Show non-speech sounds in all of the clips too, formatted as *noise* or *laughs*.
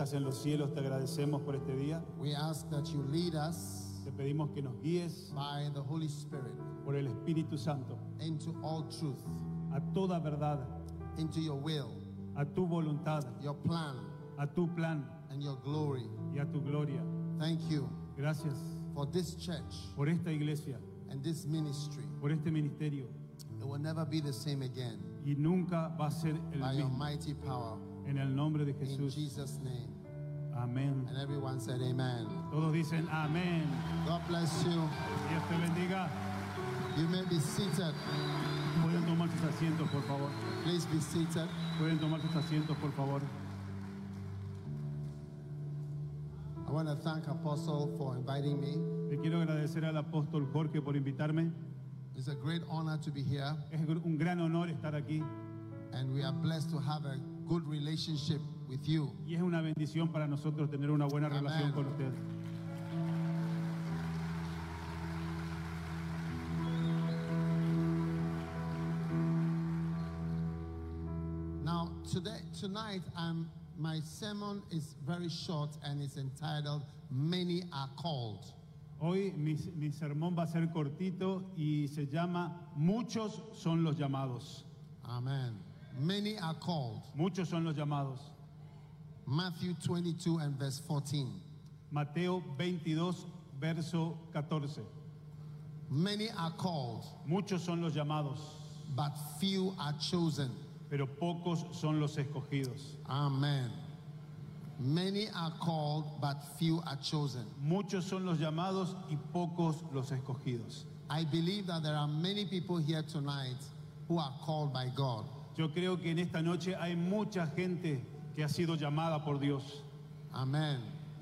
Estás en los cielos, te agradecemos por este día. We ask that you lead us Te pedimos que nos guíes by the Holy Spirit por el Espíritu Santo into all truth, a toda verdad, into your will, a tu voluntad, your plan, a tu plan and your glory. y a tu gloria. Thank you Gracias for this church por esta iglesia, and this ministry. por este ministerio. It will never be the same again. Y nunca va a ser el By your mismo. mighty power. En el nombre de In Jesús. Jesus' name. Amén. And everyone said, Amen. Todos dicen amén. God bless you. Dios te bendiga. You may be seated. Pueden tomar sus asientos, por favor. Please be seated. Pueden tomar sus asientos, por favor. I want to thank Apostle for inviting me. Le quiero agradecer al apóstol Jorge por invitarme. It's a great honor to be here, Es un gran honor estar aquí and we are blessed to have a good relationship with you. y es una bendición para nosotros tener una buena Amén. relación con usted. Now, today, tonight, um, my sermon is very short and it's entitled "Many Are Called." Hoy mi, mi sermón va a ser cortito y se llama Muchos son los llamados. Amen. Many are called. Muchos son los llamados. Matthew 22 and verse 14. Mateo 22, verso 14. Many are called, Muchos son los llamados, but few are chosen. pero pocos son los escogidos. Amen. Many are called, but few are chosen. Muchos son los llamados y pocos los escogidos. I believe that there are many people here tonight who are called by God. Yo creo que en esta noche hay mucha gente que ha sido llamada por Dios. Amen.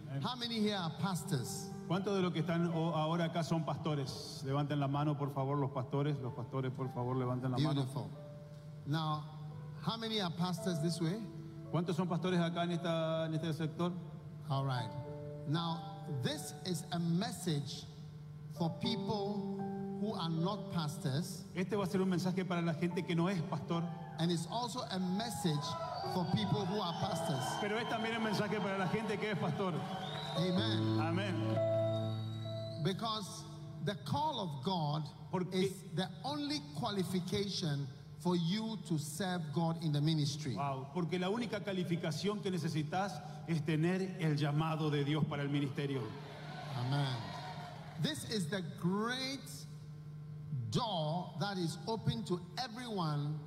Amen. How many here are pastors? ¿Cuántos de los que están ahora acá son pastores? Levanten la mano, por favor, los pastores. Los pastores, por favor, levanten la mano. Beautiful. Now, how many are pastors this way? ¿Cuántos son pastores acá en, esta, en este sector? All right. Now, this is a message for people who are not pastors, Este va a ser un mensaje para la gente que no es pastor, and it's also a message for people who are pastors. pero es también un mensaje para la gente que es pastor. Amen. Amén. Because the call of God Porque- is the only qualification for you to serve God in the ministry. Wow, porque la única calificación que necesitas es tener el llamado de Dios para el ministerio. Amen. This is the great door that is open to everyone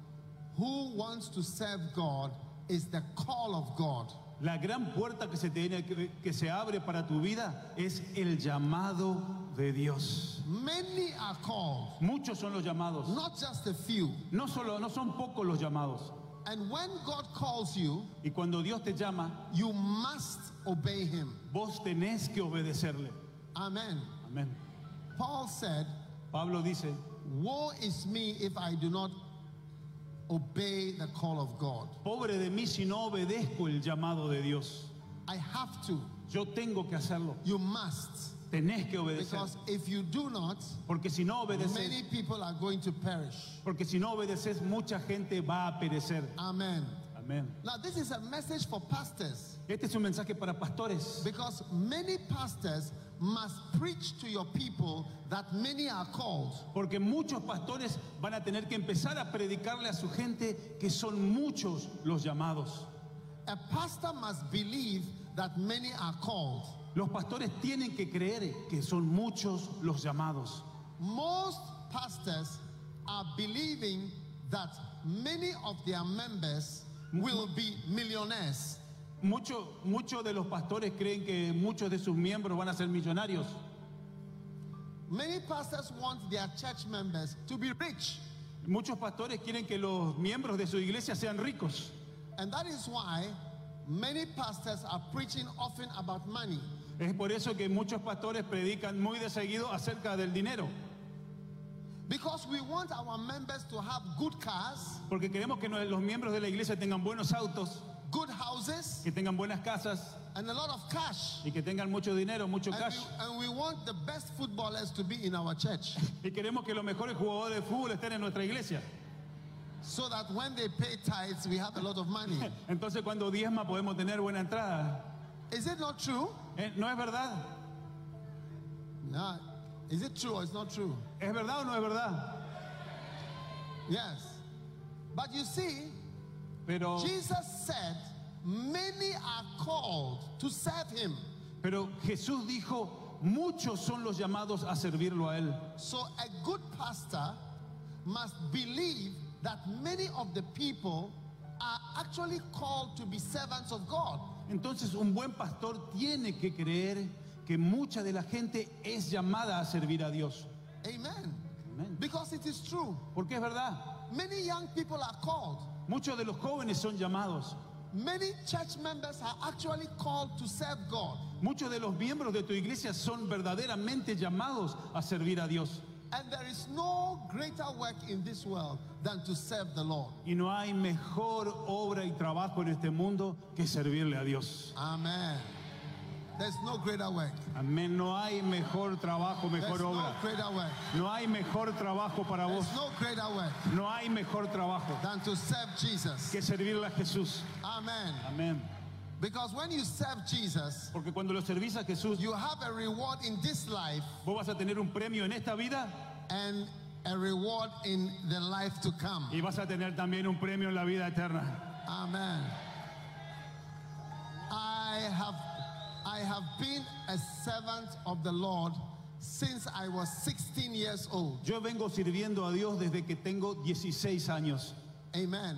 who wants to serve God is the call of God. La gran puerta que se, tiene, que, que se abre para tu vida es el llamado de Dios. Many are called, Muchos son los llamados. not just a few. No solo, no son pocos los llamados. And when God calls you, Y cuando Dios te llama, you must obey him. vos tenés que obedecerle. Amen. Amén. Paul said, Pablo dice, Woe is me if I do not obey the call of God. pobre de mí si no obedezco el llamado de Dios. I have to. Yo tengo que hacerlo. You must. Tenés que obedecer. Because if you do not, Porque si no obedeces, many people are going to perish. porque si no obedeces, mucha gente va a perecer. Amen. Amén. Now, this is a message for pastors Este es un mensaje para pastores. because many pastors must preach to your people that many are called, Porque muchos pastores van a tener que empezar a predicarle a su gente que son muchos los llamados. a pastor must believe that many are called. Los pastores tienen que creer que son muchos los llamados. Most pastors are believing that many of their members will be millionaires. Muchos muchos de los pastores creen que muchos de sus miembros van a ser millonarios. Many pastors want their church members to be rich. Muchos pastores quieren que los miembros de su iglesia sean ricos. And that is why many pastors are preaching often about money. Es por eso que muchos pastores predican muy de seguido acerca del dinero. Because we want our members to have good cars, Porque queremos que los miembros de la iglesia tengan buenos autos, good houses, que tengan buenas casas and a lot of cash. y que tengan mucho dinero, mucho And cash. we, and we want the best footballers to be in our church Y queremos que los mejores jugadores de fútbol estén en nuestra iglesia. so that when they pay tithes, we have a lot of money. *laughs* Entonces cuando diezma podemos tener buena entrada. Is it not true? ¿Eh? ¿No es verdad? No. Is it true or it's not true? ¿Es verdad o no es verdad? Yes. But you see, Pero, Jesus said, many are called to serve him. pero Jesús dijo, muchos son los llamados a servirlo a Él. So a good pastor must believe that many of the people are actually called to be servants of God. Entonces un buen pastor tiene que creer que mucha de la gente es llamada a servir a Dios. Amen. Because it is true. Porque es verdad, Many young people are called. Muchos de los jóvenes son llamados. Many church members are actually called to serve God. Muchos de los miembros de tu iglesia son verdaderamente llamados a servir a Dios. And there is no greater work in this world than to serve the Lord. Y no hay mejor obra y trabajo en este mundo que servirle a Dios. Amen. There's no greater work. Amén. No hay mejor trabajo, There's mejor no obra. greater work. No hay mejor trabajo para vos. No greater work No hay mejor trabajo than to serve Jesus. que servirle a Jesús. Amen. Amén. Because when you serve Jesus, Porque cuando lo servís a Jesús, you have a reward in this life vos vas a tener un premio en esta vida and a reward in the life to come. y vas a tener también un premio en la vida eterna. Amen. I have I have been a servant of the Lord since I was 16 years old. Yo vengo sirviendo a Dios desde que tengo 16 años Amen.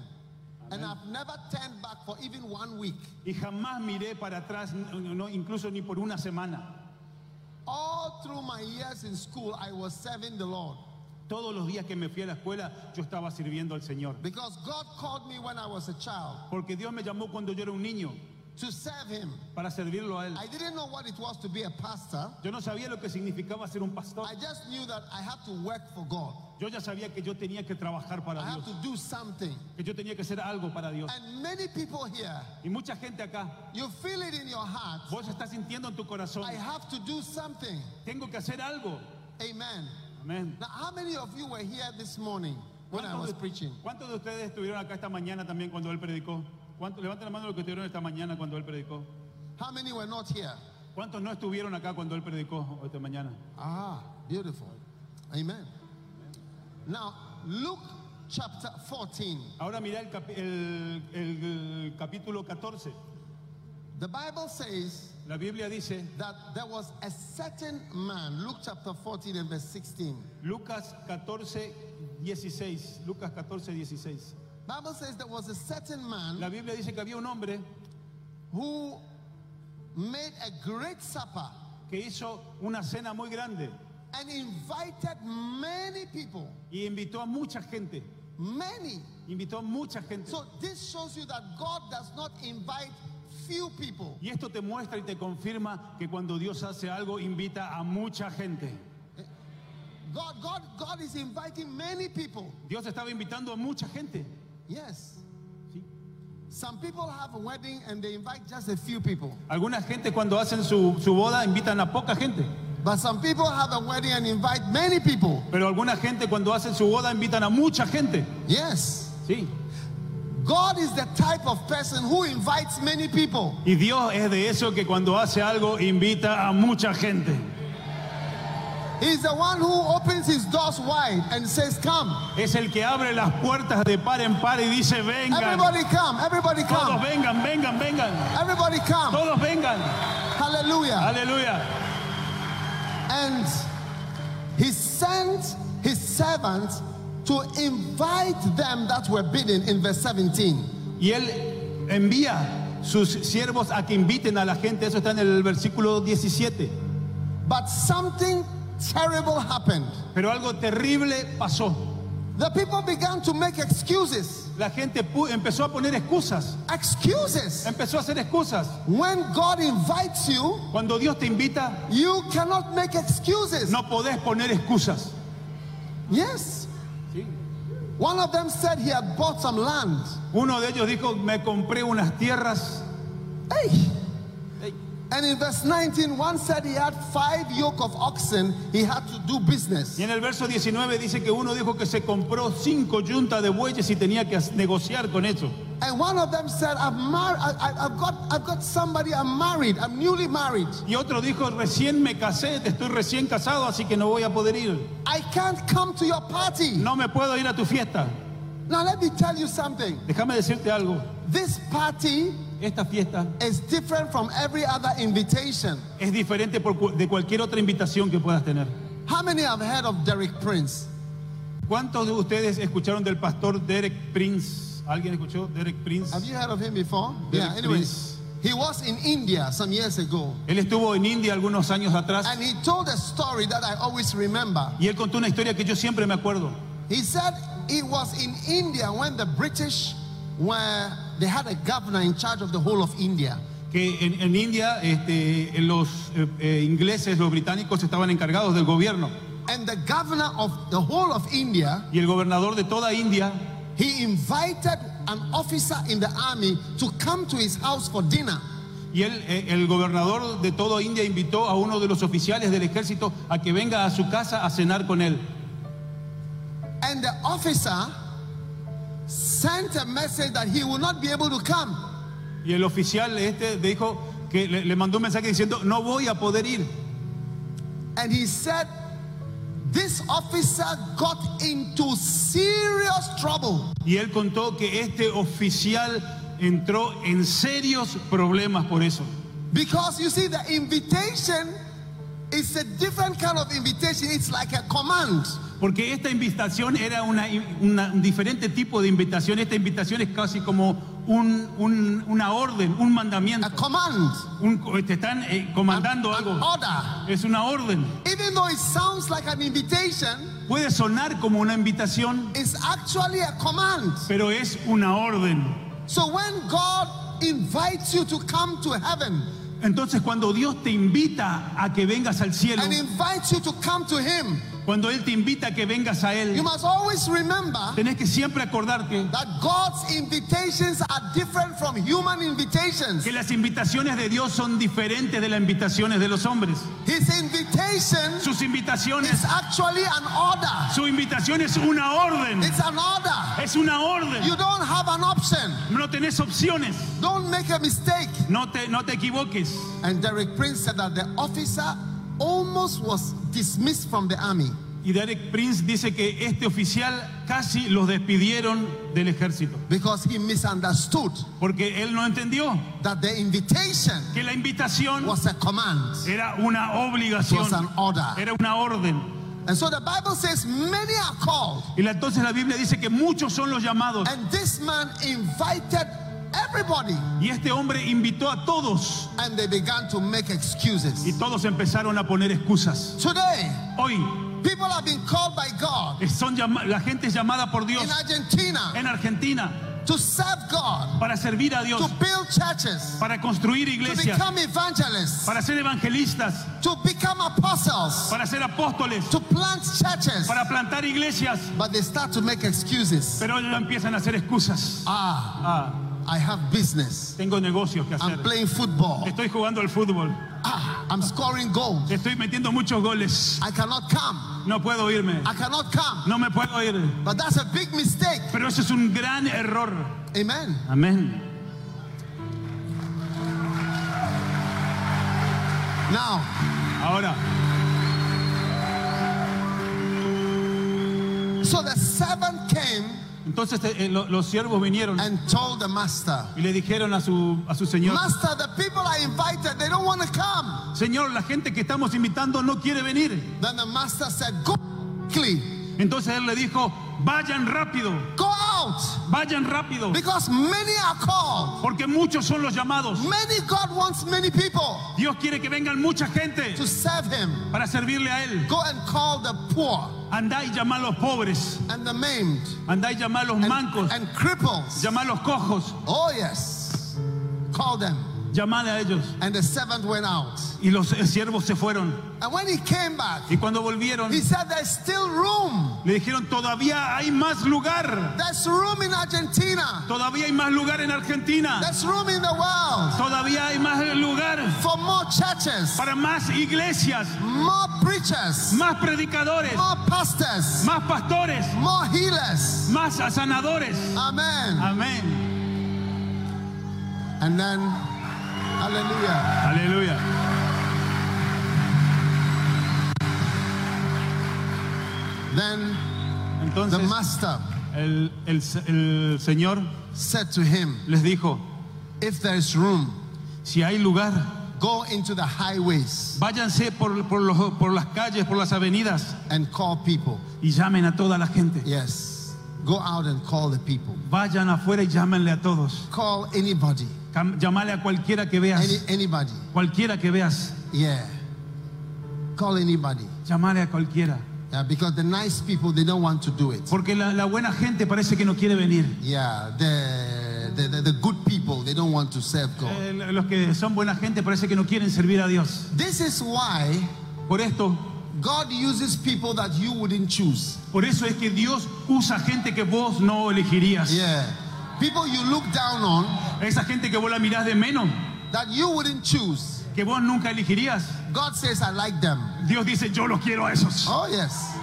And I've never turned back for even one week. y jamás miré para atrás, no, incluso ni por una semana. All through my years in school, I was serving the Lord Todos los días que me fui a la escuela, yo estaba sirviendo al Señor. because God called me when I was a child Porque Dios me llamó cuando yo era un niño to serve Him. para servirlo a Él. I didn't know what it was to be a pastor. Yo no sabía lo que significaba ser un pastor. I just knew that I had to work for God. Yo ya sabía que yo tenía que trabajar I para have to Dios, do something. que yo tenía que hacer algo para Dios. And many people here, Y mucha gente acá, you feel it in your heart. vos estás sintiendo en tu corazón, I have to do something. tengo que hacer algo. Amen. Amén. Now, how many of you were here this morning when I ¿Cuántos was preaching? cuántos de ustedes estuvieron acá esta mañana también cuando Él predicó? ¿Cuántos, levanten la mano los que estuvieron esta mañana cuando Él predicó. How many were not here? ¿Cuántos no estuvieron acá cuando Él predicó esta mañana? Ah, beautiful. Amen. Now, Luke chapter 14. Ahora mira el, capi- el- el- el capítulo 14. The Bible says La Biblia dice, that there was a certain man, Luke chapter 14 and verse 16. Lucas 14, 16. Lucas 14, 16. Bible says there was a certain man La Biblia dice que había un hombre who made a great supper que hizo una cena muy grande and invited many people. y invitó a mucha gente. Many. Invitó a mucha gente. So this shows you that God does not invite few people. Y esto te muestra y te confirma que cuando Dios hace algo invita a mucha gente. God, God, God is inviting many people. Dios estaba invitando a mucha gente. Yes. Some people have a wedding and they invite just a few people. Alguna gente cuando hacen su, su boda invitan a poca gente. But some people have a wedding and invite many people. Pero alguna gente cuando hacen su boda invitan a mucha gente. Yes. Sí. God is the type of person who invites many people. Y Dios es de eso que cuando hace algo invita a mucha gente. He's the one who opens his doors wide and says, Come. Es el que abre las puertas de par en par y dice, vengan. Everybody come. Everybody come. Todos come. vengan, vengan, vengan. Everybody come. Todos vengan. Hallelujah. Aleluya. And he sent his servants to invite them that were bidden in verse 17. Y él envía sus siervos a que inviten a la gente. Eso está en el versículo 17. But something terrible happened. Pero algo terrible pasó. The people began to make excuses. La gente empezó a poner excusas. Excuses. Empezó a hacer excusas. When God invites you, Cuando Dios te invita, you cannot make excuses. no podés poner excusas. Yes. One of them said he had bought some land. Uno de ellos dijo, me compré unas tierras. Hey. And in verse 19, one said he had five yoke of oxen he had to do business. Y en el verso 19 dice que uno dijo que se compró cinco yuntas de bueyes y tenía que negociar con eso. And one of them said, I've, mar- I- I've, got, I've got somebody, I'm married, I'm newly married. Y otro dijo, recién me casé, estoy recién casado, así que no voy a poder ir. I can't come to your party. No me puedo ir a tu fiesta. Now, let me tell you something. Déjame decirte algo. This party Esta fiesta is different from every other invitation. es diferente por de cualquier otra invitación que puedas tener. How many have heard of Derek Prince? ¿Cuántos de ustedes escucharon del pastor Derek Prince? ¿Alguien escuchó Derek Prince? Have you heard of him before? Derek yeah, anyways. Prince. He was in India some years ago. Él estuvo en India algunos años atrás And he told a story that I always remember. y él contó una historia que yo siempre me acuerdo. He said he was in India when the British were, they had a governor in charge of the whole of India. Que en, en India este, los eh, eh, ingleses, los británicos estaban encargados del gobierno And the governor of the whole of India, y el gobernador de toda India he invited an officer in the army to come to his house for dinner. y él, eh, el gobernador de toda India invitó a uno de los oficiales del ejército a que venga a su casa a cenar con él. And the officer sent a message that he will not be able to come. Y el oficial este dijo que le, le mandó un mensaje diciendo, no voy a poder ir. And he said, This officer got into serious trouble Y él contó que este oficial entró en serios problemas por eso. because you see, the invitation is a different kind of invitation, it's like a command. Porque esta invitación era una, una- un diferente tipo de invitación. Esta invitación es casi como un- un- una orden, un mandamiento. A command, Un- te están eh, comandando an algo. order. Es una orden. Even though it sounds like an invitation, Puede sonar como una invitación, it's actually a command. pero es una orden. So when God invites you to come to heaven Entonces cuando Dios te invita a que vengas al cielo, and invites you to come to Him, cuando Él te invita a que vengas a you Él, must always remember tenés que siempre acordarte that God's invitations are different from human invitations. que las invitaciones de Dios son diferentes de las invitaciones de los hombres. His invitation Sus invitaciones, is actually an order. su invitación es una orden. It's an order. Es una orden. You don't have an option. No tenés opciones. Don't make a mistake. No te, no te equivoques. And Derek Prince said that the officer almost was dismissed from the army Y Derek Prince dice que este oficial casi los despidieron del ejército. because he misunderstood Porque él no entendió that the invitation que la invitación was a command, era una obligación. was an order. Era una orden. And so the Bible says many are called, Y entonces la Biblia dice que muchos son los llamados. and this man invited everybody, Y este hombre invitó a todos. and they began to make excuses. Y todos empezaron a poner excusas. Today, Hoy people have been called by God son la gente es llamada por Dios in Argentina en Argentina to serve God, para servir a Dios, to build churches, para construir to iglesias, become evangelists, para ser evangelistas, to become apostles, para ser apóstoles, to plant churches. para plantar iglesias. But they start to make excuses. Pero ellos empiezan a hacer excusas. Ah, Ah, I have business. tengo negocios que hacer. I'm playing football. Estoy jugando al fútbol. Ah, I'm scoring goals. Estoy metiendo muchos goles. I cannot come. No puedo irme. I cannot come. No me puedo ir. But that's a big mistake. Pero eso es un gran error. Amen. Amén. Now, Ahora, So the servant came Entonces eh, lo- los siervos vinieron and told the master, y le dijeron a su, a su señor, Master, the people are invited, they don't want to come. Señor, la gente que estamos invitando no quiere venir. Then the master said, Go quickly, Entonces él le dijo, vayan rápido, go out, vayan rápido, because many are called. porque muchos son los llamados. Many God wants many people Dios quiere que vengan mucha gente to serve Him. para servirle a Él. Go and call the poor Andá y llama a los pobres, and the maimed andá y llama a los and, mancos, and cripples. llama a los cojos, Oh, yes. Call them. Llamale a ellos. And the servant went out. Y los siervos se fueron. And when he came back, Y cuando volvieron, he said, There's still room. le dijeron, todavía hay más lugar. There's room in Argentina. Todavía hay más lugar en Argentina. There's room in the world Todavía hay más lugar for more churches, para más iglesias, more preachers, más predicadores, more pastors, más pastores, more healers. más sanadores. Amen. Amén. And then, hallelujah. Aleluya. Then the Entonces master el, el- el Señor said to him, les dijo, If there's room, si hay lugar, go into the highways váyanse por, por los- por las calles, por las avenidas and call people. y llamen a toda la gente. Yes. Go out and call the people. Vayan afuera y llámenle a todos. Call anybody. Llamale a cualquiera que Any, veas. anybody. Cualquiera que veas. Yeah. Call anybody. Llamale a cualquiera. Yeah, because the nice people, they don't want to do it. Porque la, la buena gente parece que no quiere venir. Yeah, the, the, the, the good people, they don't want to serve God. Eh, los que son buena gente parece que no quieren servir a Dios. This is why Por esto, God uses people that you wouldn't choose. por eso es que Dios usa gente que vos no elegirías. Yeah. People you look down on Esa gente que vos la mirás de menos, that you wouldn't choose. que vos nunca elegirías. God says, I like them. Dios dice, yo los quiero a esos. Oh, yes.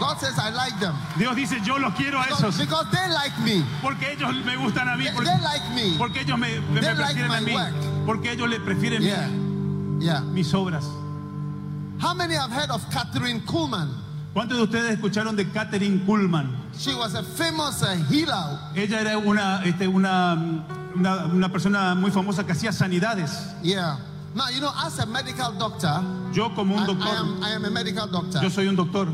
God says, I like them. Dios dice, yo los quiero a Because, esos. because they like me. Porque ellos me gustan a mí. They, Porque, they like me. porque ellos me, me They like prefieren a my mí. work. Porque ellos le prefieren mi- Yeah. Yeah. mis obras. How many have heard of Catherine Kuhlman? ¿Cuántos de ustedes escucharon de Catherine Kuhlman? She was a famous uh, healer. Ella era una, este, una, una, una persona muy famosa que hacía sanidades. Yeah. Now, you know, as a medical doctor, Yo como I, un I doctor, am, I am a medical doctor. yo soy un doctor.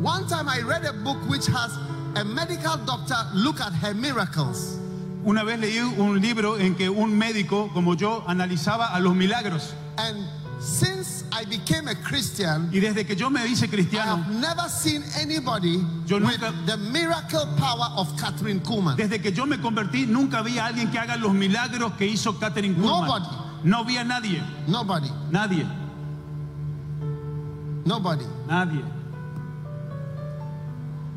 One time I read a book which has a medical doctor look at her miracles. Una vez leí un libro en que un médico como yo analizaba a los milagros. And since I became a Christian, Y desde que yo me hice I cristiano, have never seen anybody Yo with nunca- the miracle power of Catherine Kuhlman. desde que yo me convertí, nunca vi a alguien que haga los milagros que hizo Catherine Kuhlman. Nobody. No vi a nadie, Nobody. nadie, Nobody. nadie.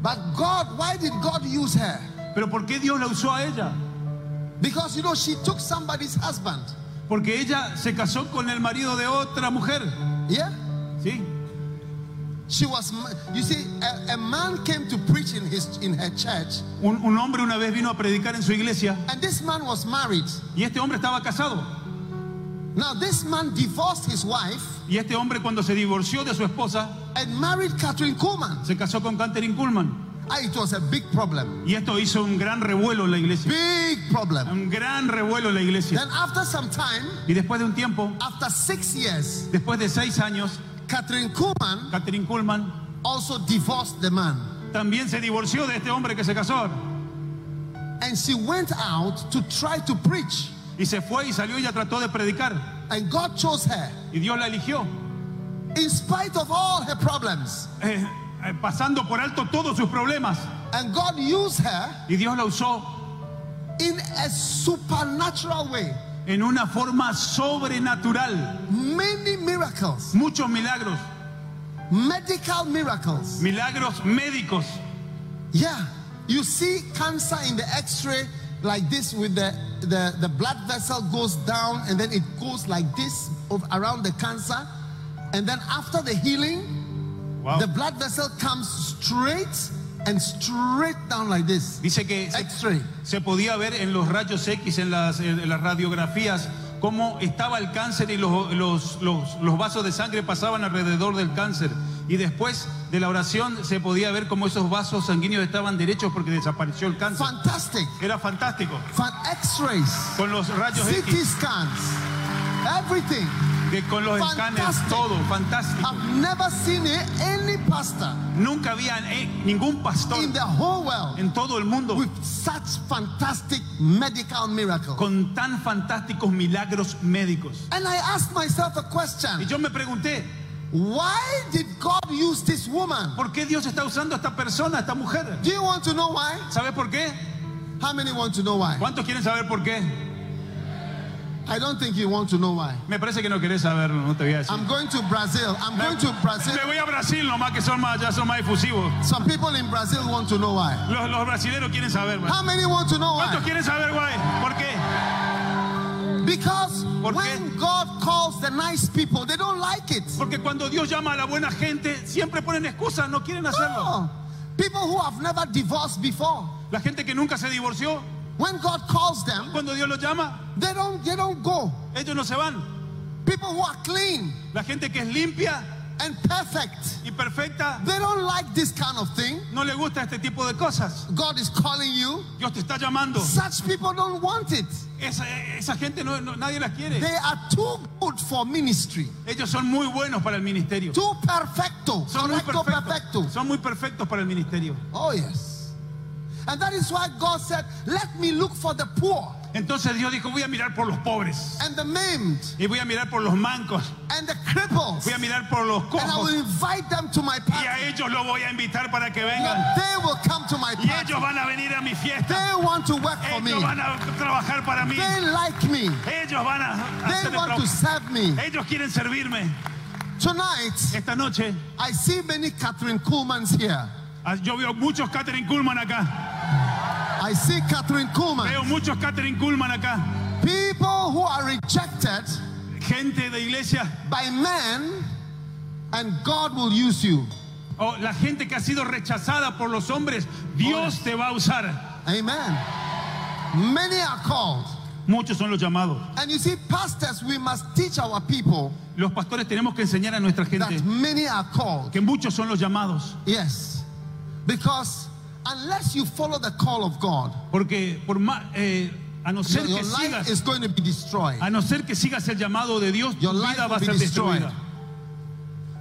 But God, why did God use her? Pero ¿por qué Dios la usó a ella? Because you know, she took somebody's husband. Porque ella se casó con el marido de otra mujer. Yeah? Sí. She was, you see, a, a man came to preach in, his, in her church, Un, un hombre una vez vino a predicar en su iglesia and this man was married. y este hombre estaba casado. Now, this man divorced his wife Y este hombre cuando se divorció de su esposa, and married Catherine Kuhlman. se casó con Catherine Kuhlman. Ah, it was a big problem. Y esto hizo un gran revuelo en la iglesia. Big problem. Un gran revuelo en la iglesia. Then, after some time, Y después de un tiempo, after six years, después de seis años, Catherine Kuhlman Catherine Kuhlman also divorced the man. también se divorció de este hombre que se casó. And she went out to try to preach. Y se fue y salió y ella trató de predicar. And God chose her Y Dios la eligió. in spite of all her problems. eh, eh, pasando por alto todos sus problemas. And God used her Y Dios la usó in a supernatural way. en una forma sobrenatural. Many miracles, Muchos milagros. medical miracles. Milagros médicos. Yeah. You see cancer in the x ray like this, with the, the, the blood vessel goes down and then it goes like this of, around the cancer. And then after the healing, Wow. the blood vessel comes straight and straight down like this. Dice que se, se podía ver en los rayos X, en las, en las radiografías, cómo estaba el cáncer y los, los, los, los vasos de sangre pasaban alrededor del cáncer. Y después de la oración se podía ver cómo esos vasos sanguíneos estaban derechos porque desapareció el cáncer. Fantastic. Era fantástico. Fan X-rays, Con los rayos CT X, scans, everything. Con los escáneres, todo, fantástico. I've never seen any pastor Nunca había eh, ningún pastor in the whole world en todo el mundo with such fantastic medical miracles. con tan fantásticos milagros médicos. And I asked myself a Y question. yo me pregunté, Why did God use this woman? ¿por qué Dios está usando a esta persona, a esta mujer? Do you want to know why? ¿Sabes por qué? How many want to know why? ¿Cuántos quieren saber por qué? I don't think you want to know why. Me parece que no querés saberlo, no te voy a decir. I'm going to Brazil. I'm going to Brazil. Me voy a Brasil nomás que son más, ya son más efusivos. Some people in Brazil want to know why. Los, los brasileños quieren saber. man. How many want to know ¿Cuántos why? quieren saber, guay? ¿Por qué? Because ¿Por qué? when God calls the nice people, they don't like it. Porque cuando Dios llama a la buena gente, siempre ponen excusas, no quieren hacerlo. No. People who have never divorced before, La gente que nunca se divorció, when God calls them, cuando Dios los llama, they don't they don't go. ellos no se van. People who are clean La gente que es limpia and perfect, y perfecta, they don't like this kind of thing. no le gusta este tipo de cosas. God is calling you. Dios te está llamando. Such people don't want it. Esa, esa gente no, no- nadie las quiere. They are too good for ministry. Ellos son muy buenos para el ministerio. Too perfecto. Son muy Correcto, perfecto. perfectos. Son muy perfectos para el ministerio. Oh, yes. And that is why God said, Let me look for the poor Entonces Dios dijo, voy a mirar por los pobres. and the maimed Y voy a mirar por los mancos. and the cripples. Voy a mirar por los cojos. And I will invite them to my Y party. a ellos los voy a invitar para que vengan. And they will come to my party. Y ellos van a venir a mi fiesta. They want to work for me. Ellos van a trabajar para mí. They like me. Ellos van a They hacer want to serve me. Ellos quieren servirme. Tonight, Esta noche I see many Catherine Kuhlmans here. Ah, yo veo muchos Catherine Kuhlman acá. I see Catherine Kuhlman. Veo muchos Catherine Kuhlman acá. People who are rejected Gente de iglesia by men, and God will use you. o la gente que ha sido rechazada por los hombres. Dios te va a usar. Amen. Many are called. Muchos son los llamados. And you see, pastors, we must teach our people Los pastores tenemos que enseñar a nuestra gente that many are called. que muchos son los llamados. Yes. Because unless you follow the call of God, Porque por más, eh, a no ser your que sigas, is going to be destroyed. a no ser que sigas el llamado de Dios, tu Your vida va a ser destruida.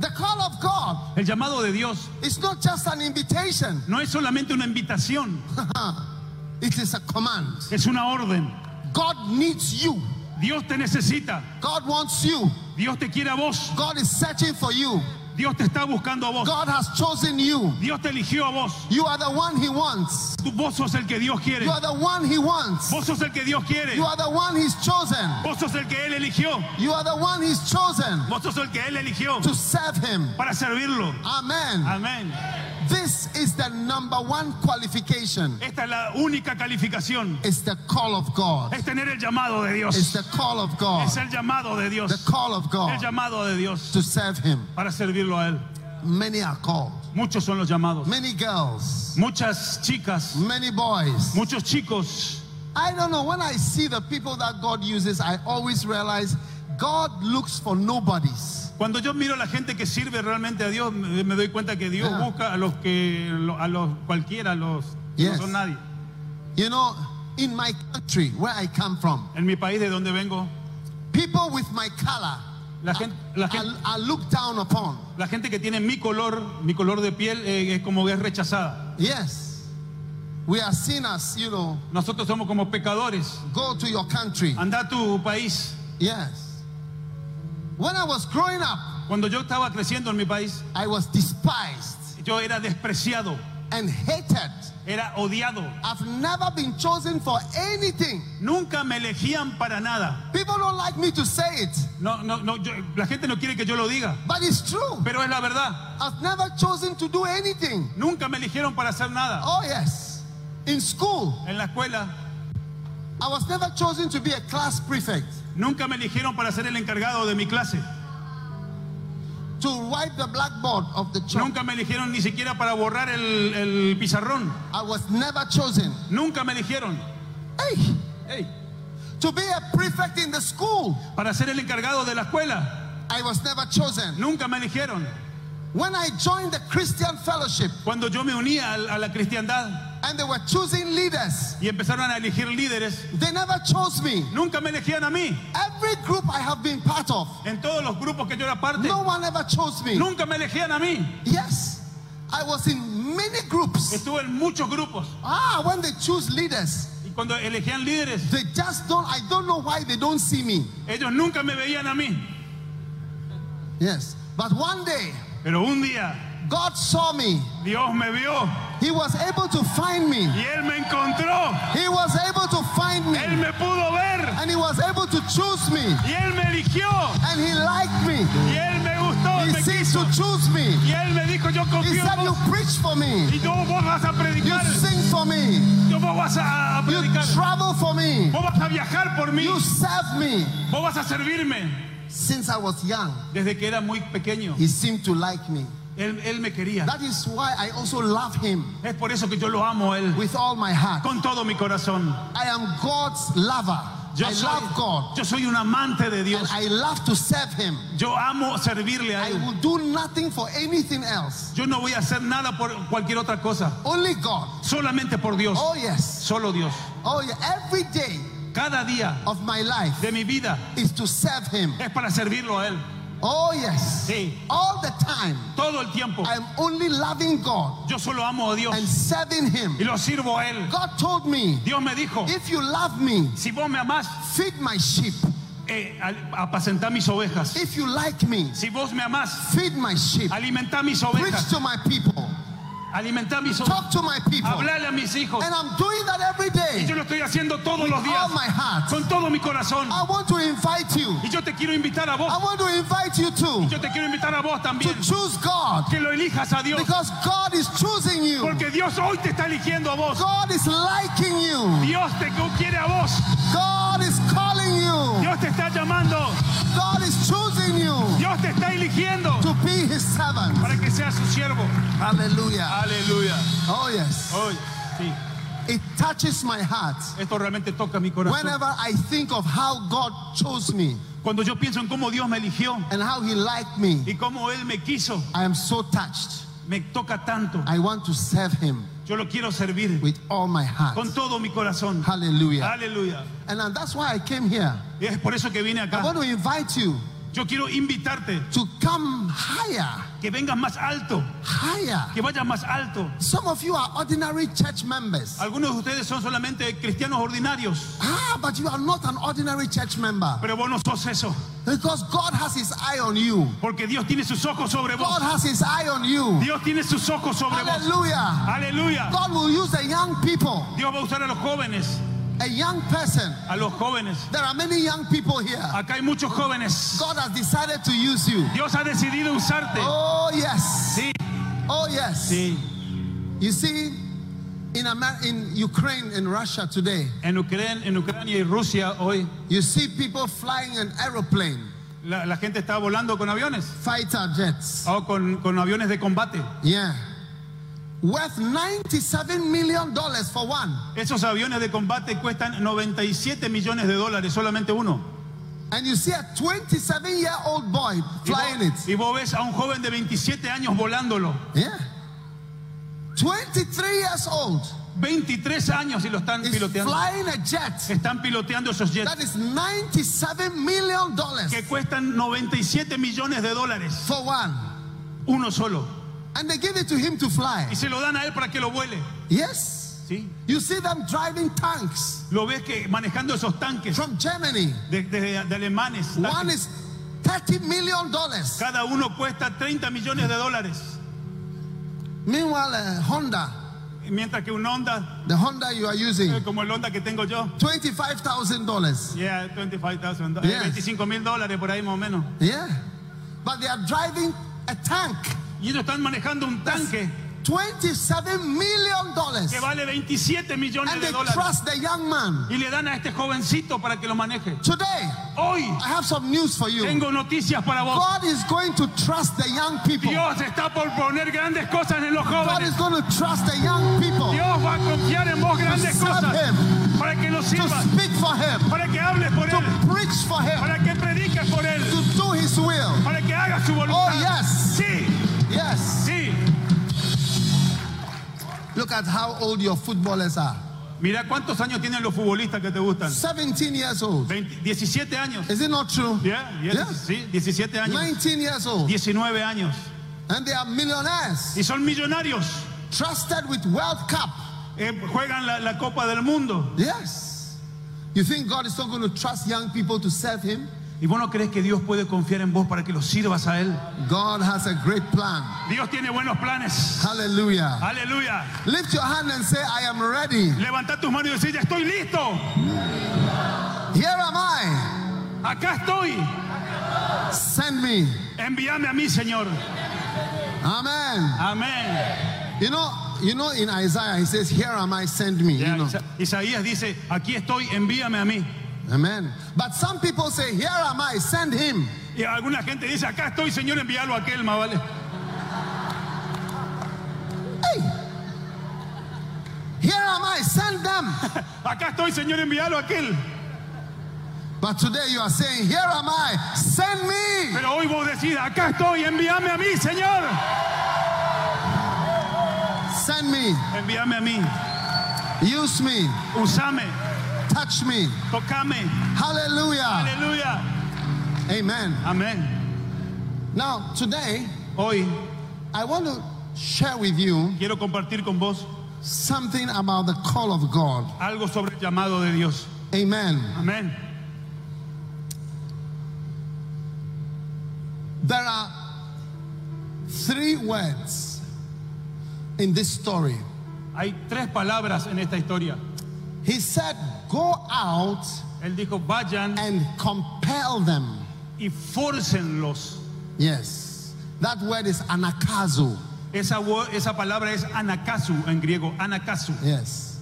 The call of God El llamado de Dios is not just an invitation, no es solamente una invitación, *laughs* it is a command. es una orden. God needs you, Dios te necesita, God wants you, Dios te quiere a vos, God is searching for you, Dios te está buscando a vos, God has chosen you. Dios te eligió a vos. You are the one He wants, Tú- Vos sos el que Dios quiere, you are the one He wants, vos sos el que Dios quiere, you are the one He's chosen, vos sos el que Él eligió, you are the one He's chosen vos sos el que Él eligió to serve Him. para servirlo. Amen. Amén. This is the number one qualification. Esta es la única calificación, It's the call of God. es tener el llamado de Dios. It's the call of God. es el llamado de Dios. The call of God. el llamado de Dios to serve Him. para servirlo a Él. Many are called. Muchos son los llamados, Many girls, muchas chicas, many boys. muchos chicos. I don't know. When I see the people that God uses, I always realize God looks for nobodies. Cuando yo miro a la gente que sirve realmente a Dios, me, doy cuenta que Dios Yeah. busca a los que, a los cualquiera, a los que Yes. no son nadie. You know, in my country where I come from, En mi país de donde vengo, people with my color la gente, la are, gente, are looked down upon. la gente que tiene mi color, mi color de piel, eh, es como que es rechazada. Yes. We are as, you know, Nosotros somos como pecadores. go to your country. Anda a tu país. Yes. When I was growing up, Cuando yo estaba creciendo en mi país, I was despised yo era despreciado, and hated. era odiado. I've never been chosen for anything. Nunca me elegían para nada. People don't like me to say it, No, no, no, yo- la gente no quiere que yo lo diga, but it's true. pero es la verdad. I've never chosen to do anything. Nunca me eligieron para hacer nada. Oh, yes. In school, En la escuela, I was never chosen to be a class prefect, nunca me eligieron para ser el encargado de mi clase. to wipe the blackboard of the chalk. Nunca me eligieron ni siquiera para borrar el, el pizarrón. I was never chosen. Nunca me eligieron. Hey, Ey, to be a prefect in the school, para ser el encargado de la escuela. I was never chosen. Nunca me eligieron. When I joined the Christian fellowship Cuando yo me unía a, a la cristiandad and they were choosing leaders, y empezaron a elegir líderes, they never chose me. nunca me elegían a mí. Every group I have been part of, En todos los grupos que yo era parte, no one ever chose me. nunca me elegían a mí. Yes, I was in many groups. Estuve en muchos grupos Ah, when they choose leaders, y cuando elegían líderes, they just don't, I don't know why they don't see me. ellos nunca me veían a mí. Yes, but one day, Pero un día God saw me. Dios me vio He was able to find me. y Él me encontró. He was able to find Él me. me pudo ver And he was able to choose me. y Él me eligió And he liked me. y Él me gustó, He me quiso. to choose me. Y Él me dijo, yo He confío said, en You preach for me. y tú vos vas a You predicar, sing for me. yo vos vas a a You predicar, travel for me. vos vas a viajar por mí, You serve me. vos vas a servirme. Since I was young, Desde que era muy pequeño, he seemed to like me. Él, él me quería. That is why I also love him Es por eso que yo lo amo a Él with all my heart. con todo mi corazón. I am God's lover. Yo I soy, love God. yo soy un amante de And Dios. I love to serve him. Yo amo servirle a I Él. will do nothing for anything else. Yo no voy a hacer nada por cualquier otra cosa. Only God. Solamente por Dios. Oh, yes. Solo Dios. Oh, yeah. Every day Cada día of my life de mi vida is to serve him. es para servirlo a Él. Oh, yes. Sí. All the time. Todo el tiempo. I am only loving God Yo solo amo a Dios and serving him. y lo sirvo a Él. God told me, Dios me dijo, if you love me, si vos me amás, feed my sheep. eh, apacentá mis ovejas. If you like me, Si vos me amás, feed my sheep. alimentá mis Preach ovejas. to my people. Alimentá mis ovejas. Talk to my people. Hablale a mis hijos. And I'm doing that every Y yo day lo estoy haciendo todos with los all días. my heart. Con todo mi corazón. I want to invite you. Y yo te quiero invitar a I vos. want to invite you too Yo te quiero invitar a vos to también. choose God Que lo elijas a Dios. because God is choosing you. Porque Dios hoy te está eligiendo a vos. God is liking you. Dios te quiere a vos. God is calling you. Dios te está llamando. God is choosing you Dios te está eligiendo to be his servant. para que seas su siervo. Hallelujah. Aleluya. Oh, yes. Hoy, sí. It touches my heart Esto realmente toca mi corazón. whenever I think of how God chose me Cuando yo pienso en cómo Dios me eligió and how he liked me. y cómo Él me quiso, I am so touched. me toca tanto. I want to serve him Yo lo quiero servir with all my heart. con todo mi corazón. Hallelujah. Aleluya. And that's why I came here. Y es por eso que vine I want to invite you Yo quiero invitarte to come higher, que vengas más alto, higher. que vayas más alto. Some of you are ordinary church members. Algunos de ustedes son solamente cristianos ordinarios, Ah, but you are not an ordinary church member pero vos no sos eso, because God has his eye on you. porque Dios tiene sus ojos sobre vos. God has his eye on you. Dios tiene sus ojos sobre vos. Aleluya. God will use the young people, Dios va a usar a los jóvenes, a young person. a los jóvenes. There are many young people here. Acá hay muchos jóvenes. God has decided to use you. Dios ha decidido usarte. Oh, yes. Sí, Oh, yes. sí. You see, in, Amer- in Ukraine and Russia today, En Ucrania, en Ucrania y Rusia hoy you see people flying an aeroplane, la, la gente está volando con aviones fighter jets. o con, con aviones de combate. Yeah. Worth $97 million for one. Esos aviones de combate cuestan 97 millones de dólares, solamente uno. And you see a 27 year old boy Y flying vos, it. y vos ves a un joven de 27 años volándolo. Yeah. 23 years old 23 años y lo están piloteando. flying a jet Están piloteando esos jets that is 97 million dollars que cuestan 97 millones de dólares. for one. Uno solo. And they give it to him to fly. Y se lo dan a él para que lo vuele. Yes. ¿sí? You see them driving tanks Lo ves que manejando esos tanques from Germany. de, de- de alemanes. One tanques. is 30 million dollars. Cada uno cuesta 30 millones de dólares. Meanwhile, a Honda, Mientras que un Honda, the Honda you are using, eh, como el Honda que tengo yo, $25,000. yeah, 25,000, eh, Yes. 25 mil dólares por ahí más o menos. Yeah. But they are driving a tank. Y ellos están manejando un tanque 27 million dollars. que vale 27 millones And de dólares. trust the young man. Y le dan a este jovencito para que lo maneje. Today, Hoy I have some news for you. tengo noticias para vos. God is going to trust the young people. Dios está por poner grandes cosas en los God jóvenes. is going to trust the young people Dios va a confiar en vos grandes cosas him. para que lo to sirvas, speak for him, para que hables por to él, preach for him, para que prediques por él, to do his will. para que hagas su Oh, voluntad. yes. Sí, Look at how old your footballers are. Mira cuántos años tienen los futbolistas que te gustan. 17 years old. 20, 17 años. Is it not true? Yeah, yeah. Sí, 17 años. 19 years old. 19 años. And they are millionaires. Y son millonarios. Trusted with World Cup. Eh, juegan la Copa del Mundo. Yes. You think God is not going to trust young people to serve him? ¿Y vos no crees que Dios puede confiar en vos para que lo sirvas a Él? God has a great plan. Dios tiene buenos planes. Hallelujah. Aleluya. Lift your hand and say, I am ready. Levanta tus manos y decir, ya estoy listo. Here am I. Acá estoy. Send me. Envíame a mí, Señor. Amen. Amén. You know, you know, in Isaiah, he says, Here am I, send me. You know. Isaías dice, aquí estoy, envíame a mí. Amen. But some people say, Here am I, send him. Y alguna gente dice, acá estoy, Señor, envíalo a aquel, más vale. Hey. Here am I, send them. *laughs* Acá estoy, Señor, envíalo a aquel. But today you are saying, Here am I, send me. Pero hoy vos decís, acá estoy, envíame a mí, Señor. Send me. Envíame a mí, Use me. usame, Touch me. tocame. Hallelujah. Aleluya. Amen. Amén. Now, today, Hoy I want to share with you quiero compartir con vos something about the call of God. algo sobre el llamado de Dios. Amen. Amén. There are three words in this story. Hay tres palabras en esta historia. He said, Go out Él dijo, vayan and compel them. y fórcenlos. Yes. That word is anakazo. Esa, wo- esa palabra es anakasu en griego, anakasu. Yes.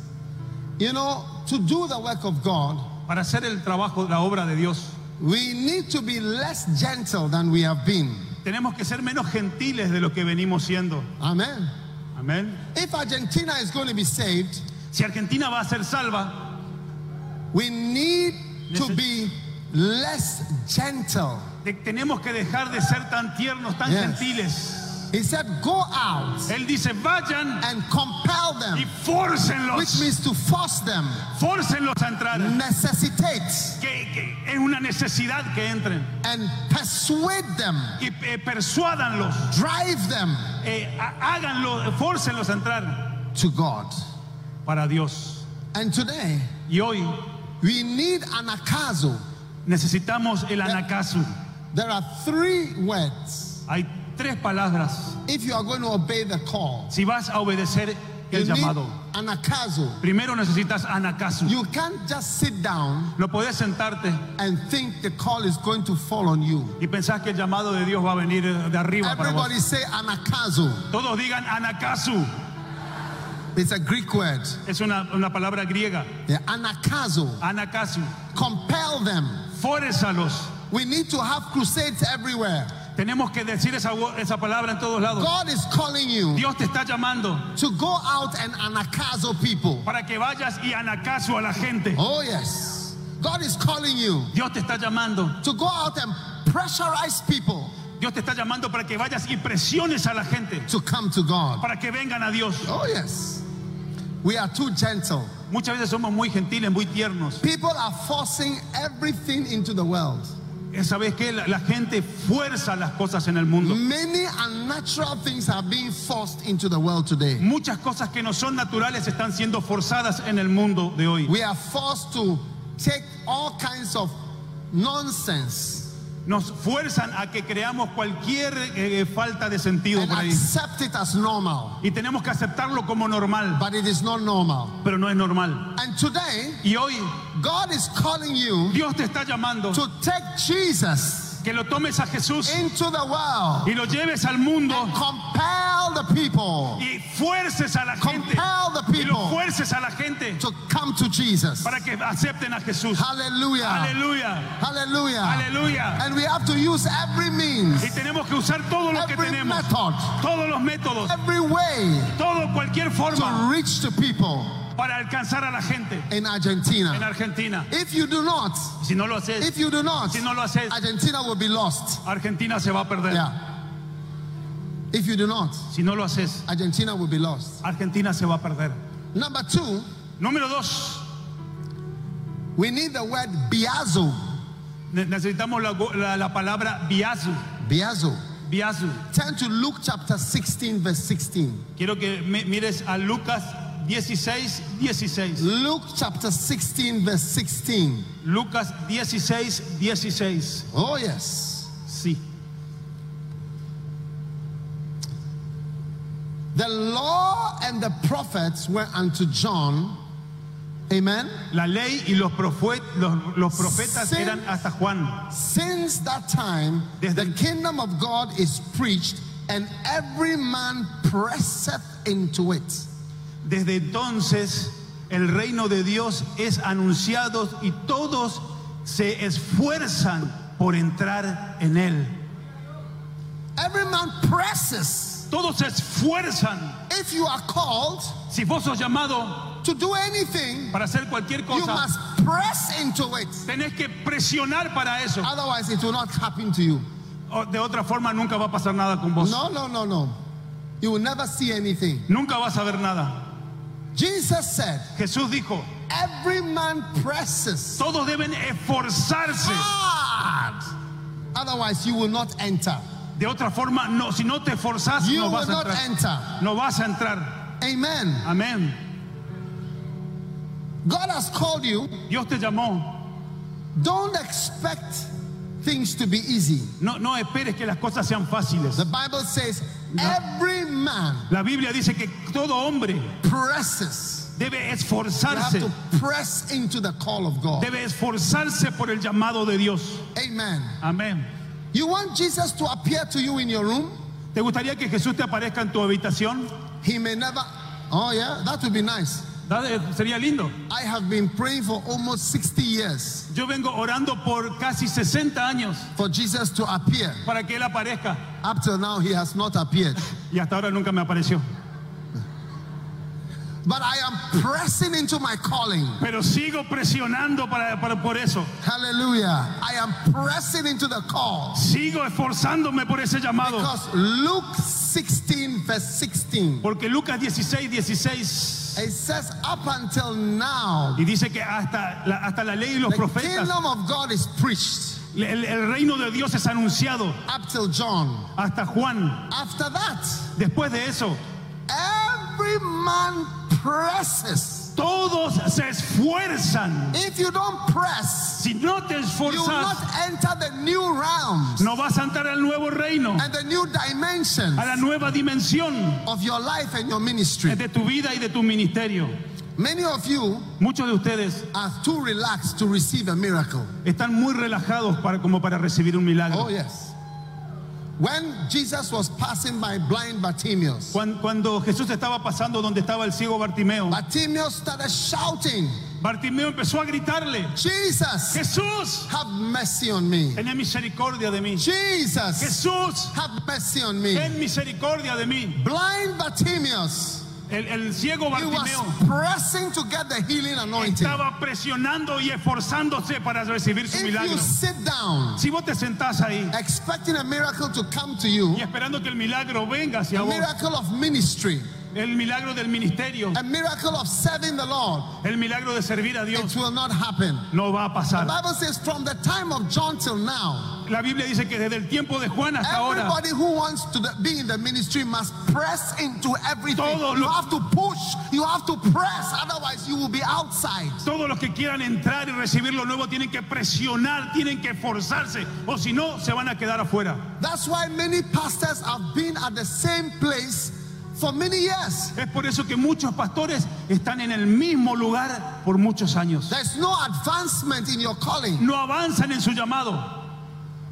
You know, to do the work of God, Para hacer el trabajo, la obra de Dios, we need to be less gentle than we have been. tenemos que ser menos gentiles de lo que venimos siendo. Amen. Amén. If Argentina is going to be saved, Si Argentina va a ser salva, we need to be less gentle. te- tenemos que dejar de ser tan tiernos, tan Yes. gentiles. He said, Go out Él dice, vayan and compel y them, which fórcenlos. means to force them, Fórcenlos a entrar. necessitate, Que, que es una necesidad que entren. and persuade them, Y eh, persuádanlos. drive them eh, háganlo, fórcenlos a entrar to God. Para Dios. And today, Y hoy we need anakazo. necesitamos el anakasu. There are three words. Hay tres palabras. If you are going to obey the call, Si vas a obedecer el llamado, anakazo. primero necesitas anakasu. You can't just sit down No podés sentarte and think the call is going to fall on you. y pensás que el llamado de Dios va a venir de arriba para vos. Everybody say anakazo. Todos digan anakasu. It's a Greek word. Es una, una palabra griega. Yeah, anakazo. Anakasu. Compel them. Fórzalos. We need to have crusades everywhere. Tenemos que decir esa, esa palabra en todos lados. God is calling you Dios te está llamando to go out and anakazo people. para que vayas y anakasu a la gente. Oh, yes. God is calling you Dios te está llamando. to go out and pressurize people Dios te está llamando para que vayas y presiones a la gente. to come to God. Para que vengan a Dios. Oh, yes. We are too gentle. Muchas veces somos muy gentiles, muy tiernos. People are forcing everything into the world. ¿Sabes qué? La, la gente fuerza las cosas en el mundo. Many unnatural things are being forced into the world today. Muchas cosas que no son naturales están siendo forzadas en el mundo de hoy. We are forced to take all kinds of nonsense Nos fuerzan a que creamos cualquier eh, falta de sentido por ahí. accept it as normal. Y tenemos que aceptarlo como normal, But it is not normal. pero no es normal. And today, Y hoy God is calling you Dios te está llamando to take Jesus que lo tomes a Jesús into the world y lo lleves al mundo and compel the people, y fuerces a la gente compel the y lo people fuerces a la gente to come to Jesus. para que acepten a Jesús. Aleluya, Hallelujah. aleluya. And we have to use every means, Y tenemos que usar todo lo que tenemos, method, todos los métodos, every way todo cualquier forma to reach the people para alcanzar a la gente in en Argentina. Argentina. If you do not, Si no lo haces, if you do not, si no lo haces, Argentina will be lost. Argentina se va a perder. Yeah. If you do not, Si no lo haces, Argentina will be lost. Argentina se va a perder. Number two, Número dos, we need the word biazo. ne- necesitamos la, la- la palabra biazu. Biazo. Biazu. Turn to Luke chapter 16, verse 16. Quiero que mires a Lucas 16, 16. Luke chapter 16, verse 16. Lucas 16, 16. Oh, yes. Sí. The law and the prophets were unto John. Amen. La ley y los, profet- los, los profetas Sí. eran hasta Juan. Since that time, Desde- the kingdom of God is preached, and every man presseth into it. Desde entonces el reino de Dios es anunciado y todos se esfuerzan por entrar en él. Every man presses. Todos se esfuerzan. If you are called Si vos sos llamado to do anything, para hacer cualquier you cosa, must press into it. tenés que presionar para eso. Otherwise, it will not happen to you. O De otra forma nunca va a pasar nada con vos. No, no, no, no. You will never see anything. Nunca vas a ver nada. Jesus said, Jesús dijo, Every man presses todos deben esforzarse. hard. Otherwise, you will not enter. De otra forma, no, si no te esforzás, You no will vas a not entrar. enter. No vas a entrar. Amen. Amén. God has called you. Dios te llamó. Don't expect things to be easy. No, no esperes que las cosas sean fáciles. The Bible says, Every man La Biblia dice que todo hombre presses. debe esforzarse. press into the call of God. Debe esforzarse por el llamado de Dios. Amen. Amén. You want Jesus to appear to you in your room? ¿Te gustaría que Jesús te aparezca en tu habitación? He may never. Oh, yeah, that would be nice. ¿Da- eh, Sería lindo. I have been praying for almost 60 years Yo vengo orando por casi 60 años for Jesus to appear. para que Él aparezca Up till now, he has not appeared. y hasta ahora nunca me apareció. But I am pressing into my calling. Pero sigo presionando para, para- por eso. Hallelujah. I am pressing into the call. Sigo esforzándome por ese llamado. Because Luke 16, verse 16, Porque Lucas 16, 16 it says, Up until now, y dice que hasta la, hasta la ley y los the profetas, kingdom of God is preached. el, el reino de Dios es anunciado Up till John. hasta Juan. After that, Después de eso, every man presses. Todos se esfuerzan. If you don't press, Si no te you will not esforzas, enter the new realms no vas a entrar al nuevo reino, and the new dimensions a la nueva dimensión of your life and your ministry. de tu vida y de tu ministerio. Many of you Muchos de ustedes are too relaxed to receive a miracle. están muy relajados para, como para recibir un milagro. Oh, yes. When Jesus was passing by blind Bartimaeus, Cuan- Cuando Jesús estaba pasando donde estaba el ciego Bartimeo, Bartimaeus started shouting, Bartimeo empezó a gritarle, Jesus, Jesús, have mercy on me. ten misericordia de mí. Jesus, Jesús, have mercy on me. ten misericordia de mí. Blind Bartimaeus, El, el ciego he was Bartimeo pressing to get the healing anointing. estaba presionando y esforzándose para recibir su If milagro. you sit down Si vos te sentás ahí expecting a miracle to come to you, y esperando que el milagro venga hacia a vos, miracle of ministry, el milagro del ministerio, a miracle of serving the Lord, el milagro de servir a it Dios, will not happen. no va a The pasar. Bible says from the time of John till now, La Biblia dice que desde el tiempo de Juan hasta ahora, everybody who wants to the- be in the ministry must press into everything. Todo You have to push, you have to press, otherwise you will be outside. todos los que quieran entrar y recibir lo nuevo tienen que presionar, tienen que esforzarse, o si no, se van a quedar afuera. That's why many pastors have been at the same place for many years. Es por eso que muchos pastores están en el mismo lugar por muchos años. There's no advancement in your calling. No avanzan en su llamado.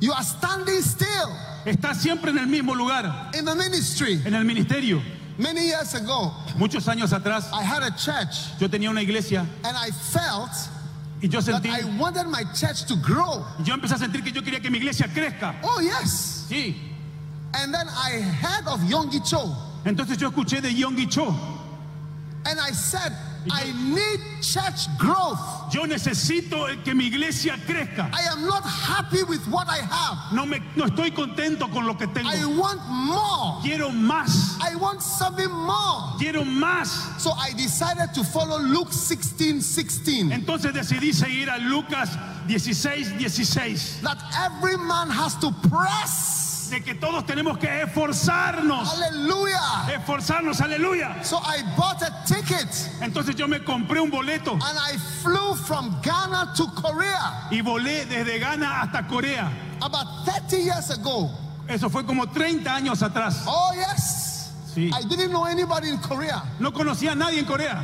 You are standing still Está siempre en el mismo lugar, in the ministry. en el ministerio. Many years ago, Muchos años atrás I had a church yo tenía una iglesia and I felt y yo that sentí, I wanted my church to grow. yo empecé a sentir que yo quería que mi iglesia crezca. Oh, yes. Sí. And then I heard of Yonggi Cho Entonces yo escuché de Yonggi Cho and I said, I need church growth. Yo necesito que mi iglesia crezca. I am not happy with what I have. No, me, no estoy contento con lo que tengo. I want more. Quiero más. I want something more. Quiero más. So I decided to follow Luke 16 16. Entonces decidí seguir a Lucas 16, 16. That every man has to press. De que todos tenemos que esforzarnos. Esforzarnos, aleluya. So I bought a ticket Entonces yo me compré un boleto and I flew from Ghana to Korea y volé desde Ghana hasta Corea. about 30 years ago. Eso fue como 30 años atrás. Oh, yes. Sí. I didn't know anybody in Korea. No conocía a nadie en Corea.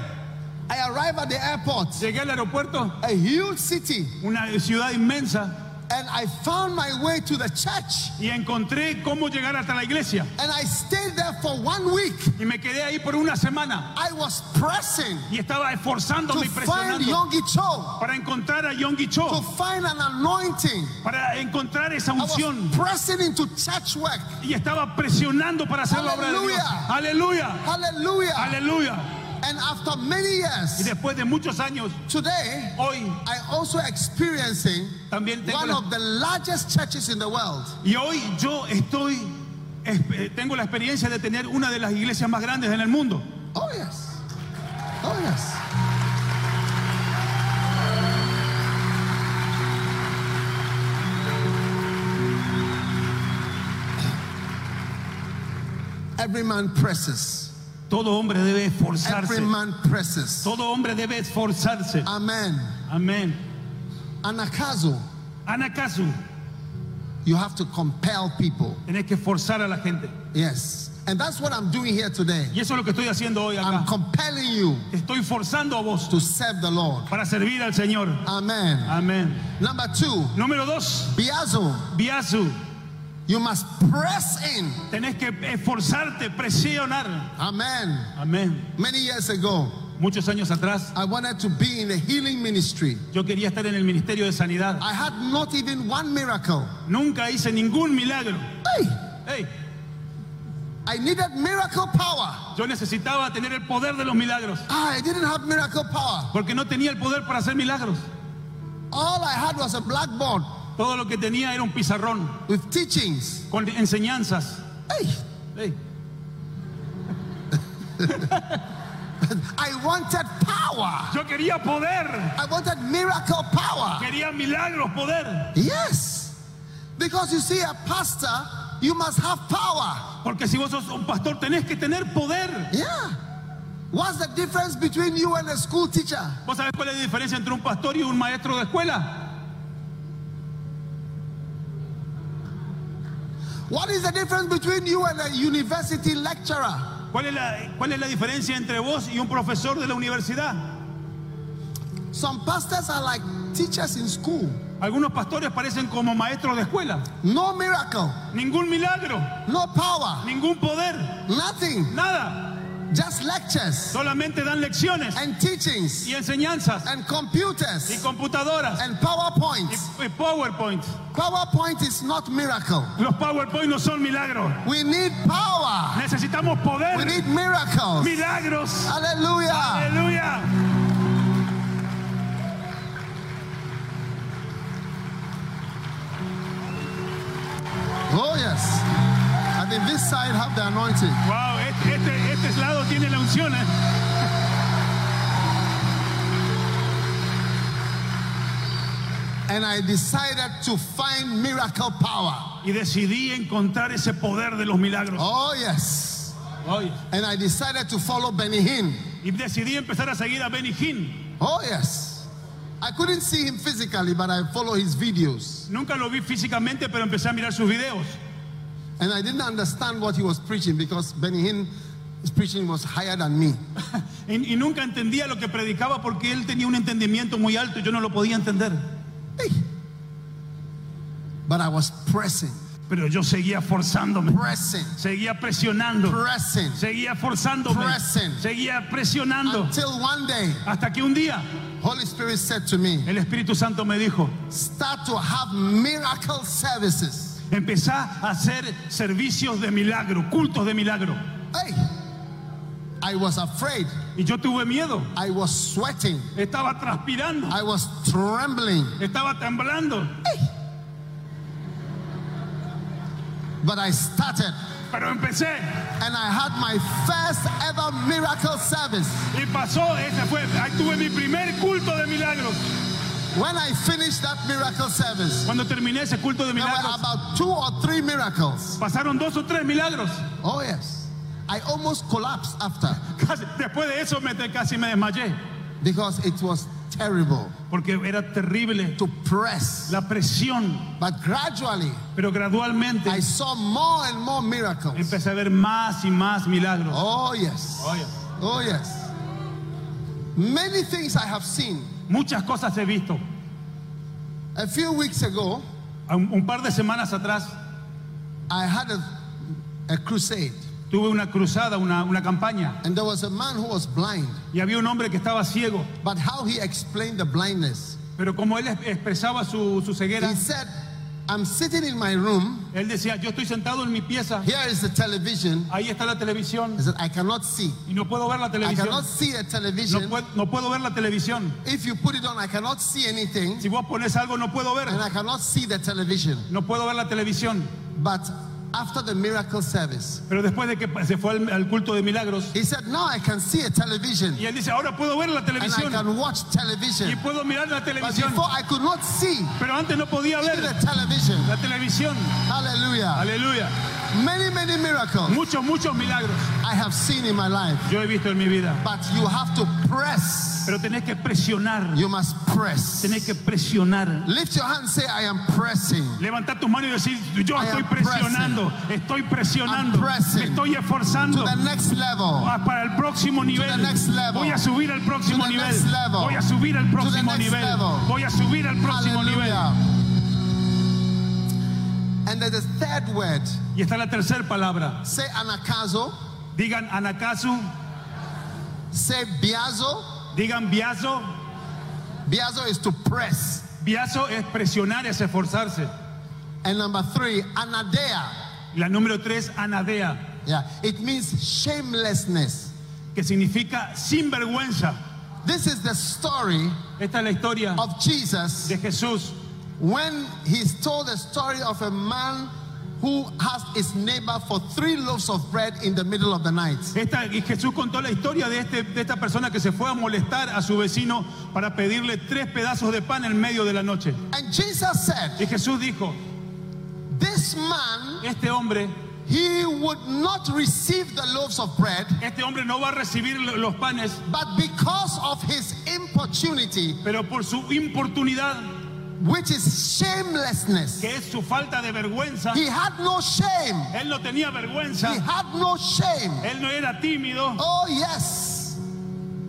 I arrived at the airport, Llegué al aeropuerto, a huge city, una ciudad inmensa, and I found my way to the church. y encontré cómo llegar hasta la iglesia. And I stayed there for one week. Y me quedé ahí por una semana. I was pressing Y estaba esforzándome y presionando Cho, para encontrar a Yonggi Cho, to find an anointing. para encontrar esa I was unción. pressing into church work. Y estaba presionando para hacer la obra de Dios. Aleluya, Hallelujah. aleluya. And after many Y years, después de muchos años, today, hoy I also experiencing también one la, of the largest churches in the world. y hoy yo estoy es- eh, tengo la experiencia de tener una de las iglesias más grandes en el mundo. Oh, yes. Oh, yes. Every man presses. Todo hombre debe Every esforzarse. man presses. Todo hombre debe esforzarse. Amen. Amén. Anakazo, Anakazu, you have to compel people. tenés que esforzar a la gente. Yes. And that's what I'm doing here today. Y eso es lo que estoy haciendo hoy I'm acá. compelling you estoy forzando a vos to serve the Lord. para servir al Señor. Amen. Amén. Number two, Número dos, Biazo, Biazu. You must press in. Tenés que esforzarte, presionar. Amen. Amén. Many years ago, Muchos años atrás, I wanted to be in the healing ministry. yo quería estar en el Ministerio de Sanidad. I had not even one miracle. Nunca hice ningún milagro. Hey, Hey, I needed miracle power. yo necesitaba tener el poder de los milagros. Ah, I didn't have miracle power. Porque no tenía el poder para hacer milagros. All I had was a blackboard Todo lo que tenía era un pizarrón with teachings. con enseñanzas. Hey, Hey, *laughs* I wanted power. yo quería poder. I wanted miracle power. Quería milagros, poder. Yes. Because you see, a pastor, you must have power. Porque si vos sos un pastor, tenés que tener poder. Yeah. What's the difference between you and a school teacher? ¿Vos sabés cuál es la diferencia entre un pastor y un maestro de escuela? What is the difference between you and a university lecturer? ¿Cuál es, la, ¿Cuál es la diferencia entre vos y un profesor de la universidad? Some pastors are like teachers in school. Algunos pastores parecen como maestros de escuela. No miracle, Ningún milagro, no power, ningún poder, nothing. nada. Just lectures Solamente dan lecciones and teachings y enseñanzas and y computers computadoras and y, PowerPoints. y PowerPoint. PowerPoint is not miracle. Los PowerPoint no son milagros. We need power. Necesitamos We poder, need miracles. milagros. Hallelujah. Aleluya. Oh, yes. I think this side have the anointing. Wow, este, este, lado tiene la unción. ¿eh? And I decided to find miracle power. Y decidí encontrar ese poder de los milagros. Oh, yes. Oye, And I decided to follow Benny Hinn. Y decidí empezar a seguir a Benny Hinn. Oh, yes. I couldn't see him physically, but I follow his videos. Nunca lo vi físicamente, pero empecé a mirar sus videos. And I didn't understand what he was preaching because Benny Hinn, preaching was higher than me. *laughs* Y, y nunca entendía lo que predicaba porque él tenía un entendimiento muy alto y yo no lo podía entender. Hey. But I was pressing, Pero yo seguía forzándome, pressing, seguía presionando, pressing seguía forzándome, Pressing. seguía presionando. until one day, Hasta que un día Holy Spirit said to me, el Espíritu Santo me dijo, start to have miracle services. empezá a hacer servicios de milagro, cultos de milagro. Hey, I was afraid Y yo tuve miedo. I was sweating. Estaba transpirando. I was trembling. Estaba temblando. But I started Pero empecé. and I had my first ever miracle service. Y pasó, ese fue. Ahí tuve mi primer culto de milagros. When I finished that miracle service, Cuando terminé ese culto de there were milagros, about two or three miracles. pasaron dos o tres milagros. Oh, yes. I almost collapsed after Casi- después de eso me, casi me desmayé. because it was terrible Porque era terrible to press. la presión. But gradually, Pero gradualmente I saw more and more miracles. empecé a ver más y más milagros. Oh, yes. Oye, Oh, yes. Many things I have seen. muchas cosas he visto. A few weeks ago, Un, un par de semanas atrás I had a, a crusade, tuve una cruzada, una, una campaña. and there was a man who was blind. Y había un hombre que estaba ciego. But how he explained the blindness, Pero como él es- expresaba su, su ceguera, he said, I'm sitting in my room. él decía, yo estoy sentado en mi pieza, Here is the television. ahí está la televisión He said, I cannot see. y no puedo ver la I televisión. cannot see No television. puedo, no puedo ver la televisión. If you put it on, I cannot see anything. Si vos pones algo no puedo ver. And I cannot see the television. No puedo ver la televisión. But after the miracle service, Pero después de que se fue al, al culto de milagros, he said, Now I can see a television. y él dice, ahora puedo ver la And I televisión can watch y puedo mirar la But televisión. before I could not see Pero antes no podía ver the television. la televisión. Aleluya. Many, many miracles Muchos, muchos milagros I have seen in my life. yo he visto en mi vida. But you have to press. Pero tenés que presionar. You must press. Tenés que presionar. Lift your hand and say, I am pressing. Levantar tus manos y decir, yo I estoy presionando, estoy presionando, pressing me estoy To esforzando the next level. Ah, para el próximo nivel. next level. Voy a subir al próximo To the nivel. Voy a subir al próximo nivel. Voy a subir al próximo nivel. And there's a third word. Y está la tercera palabra. Say anakazo. Digan anakazu, Say biazo. digan biazo. Biazo is to press. Biazo es presionar, es esforzarse. And number three, anadea. La número tres, anadea, Yeah, it means shamelessness. que significa sin vergüenza. This is the story Esta es la historia of Jesus de Jesús when he's told the story of a man who asked his neighbor for three loaves of bread in the middle of the night. Esta- y Jesús contó la historia de, este, de esta persona que se fue a molestar a su vecino para pedirle tres pedazos de pan en medio de la noche. And Jesus said, Y Jesús dijo, This man, este hombre, he would not receive the loaves of bread, este hombre no va a recibir lo- los panes, but because of his importunity, pero por su importunidad, which is shamelessness, que es su falta de vergüenza, he had no shame. él no tenía He vergüenza, had no shame. él no era tímido Oh, yes.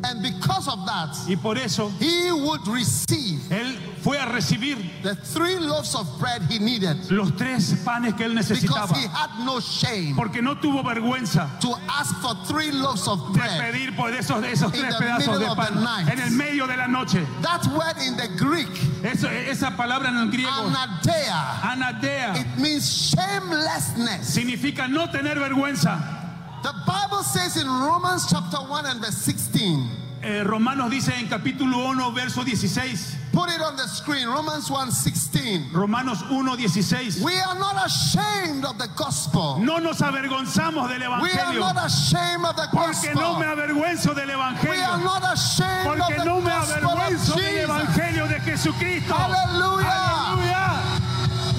And because of that, y por eso he would receive él fue a recibir the three loaves of bread he needed los tres panes que él because necesitaba, he had no shame porque no tuvo vergüenza to ask for three loaves of de bread. pedir por esos, tres the pedazos de pan en el medio de la noche. That word in the Greek, Eso, esa palabra en el griego, anadea, anadea, it means shamelessness. significa no tener vergüenza. The Bible says in Romans chapter 1 and verse 16, Eh, Romanos dice en capítulo 1, verso 16, put it on the screen, Romans 1 16. Romanos 1, 16. We are not ashamed of the gospel. No nos avergonzamos del We are evangelio, not ashamed of the porque no me gospel. avergüenzo del We are evangelio, not ashamed of porque the no me gospel of avergüenzo del evangelio de Jesucristo. Aleluya.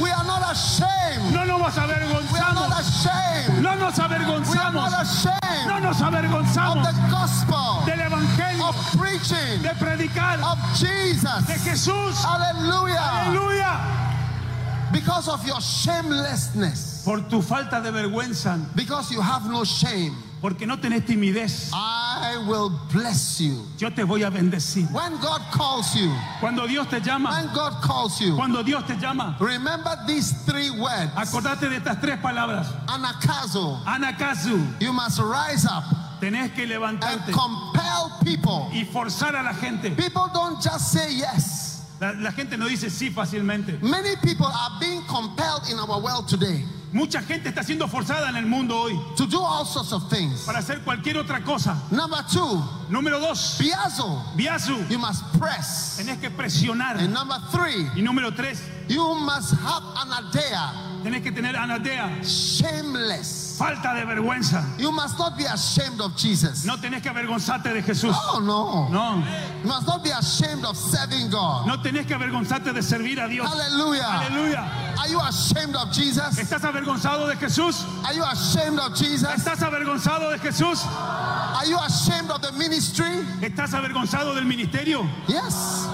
We are not ashamed. No nos We are not avergonzamos, ashamed. no nos We are avergonzamos, not ashamed no nos of avergonzamos the gospel del evangelio, of preaching de predicar of de Jesus. Jesús. Hallelujah. Aleluya. Because of your shamelessness. Por tu falta de vergüenza, Because you have no shame. Porque no tenés timidez, I will bless you. yo te voy a bendecir. When God calls you, Cuando Dios te llama, when God calls you, cuando Dios te llama, remember these three words. acordate de estas tres palabras. Anakazo. Anakazu, You must rise up tenés que and levantarte compel people. y forzar a la gente. People don't just say yes. La, la gente no dice sí fácilmente. Many people are being compelled in our world today. Mucha gente está siendo forzada en el mundo hoy to do all sorts of things. para hacer cualquier otra cosa. Number two, Número dos, biazo. You must press. Tenés que presionar. And number three, Y número tres, you must have an adea, tenés que tener anatea, shameless. Falta de vergüenza. You must not be ashamed of Jesus. No tenés que avergonzarte de Jesús. Oh no. No, You must not be ashamed of serving God. no tenés que avergonzarte de servir a Dios. Hallelujah. Aleluya. Are you ashamed of Jesus? ¿Estás avergonzado de Jesús? Are you ashamed of Jesus? ¿Estás avergonzado de Jesús? Are you ashamed of the ministry? ¿Estás avergonzado del ministerio? Yes.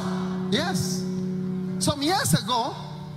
Yes. Some years ago,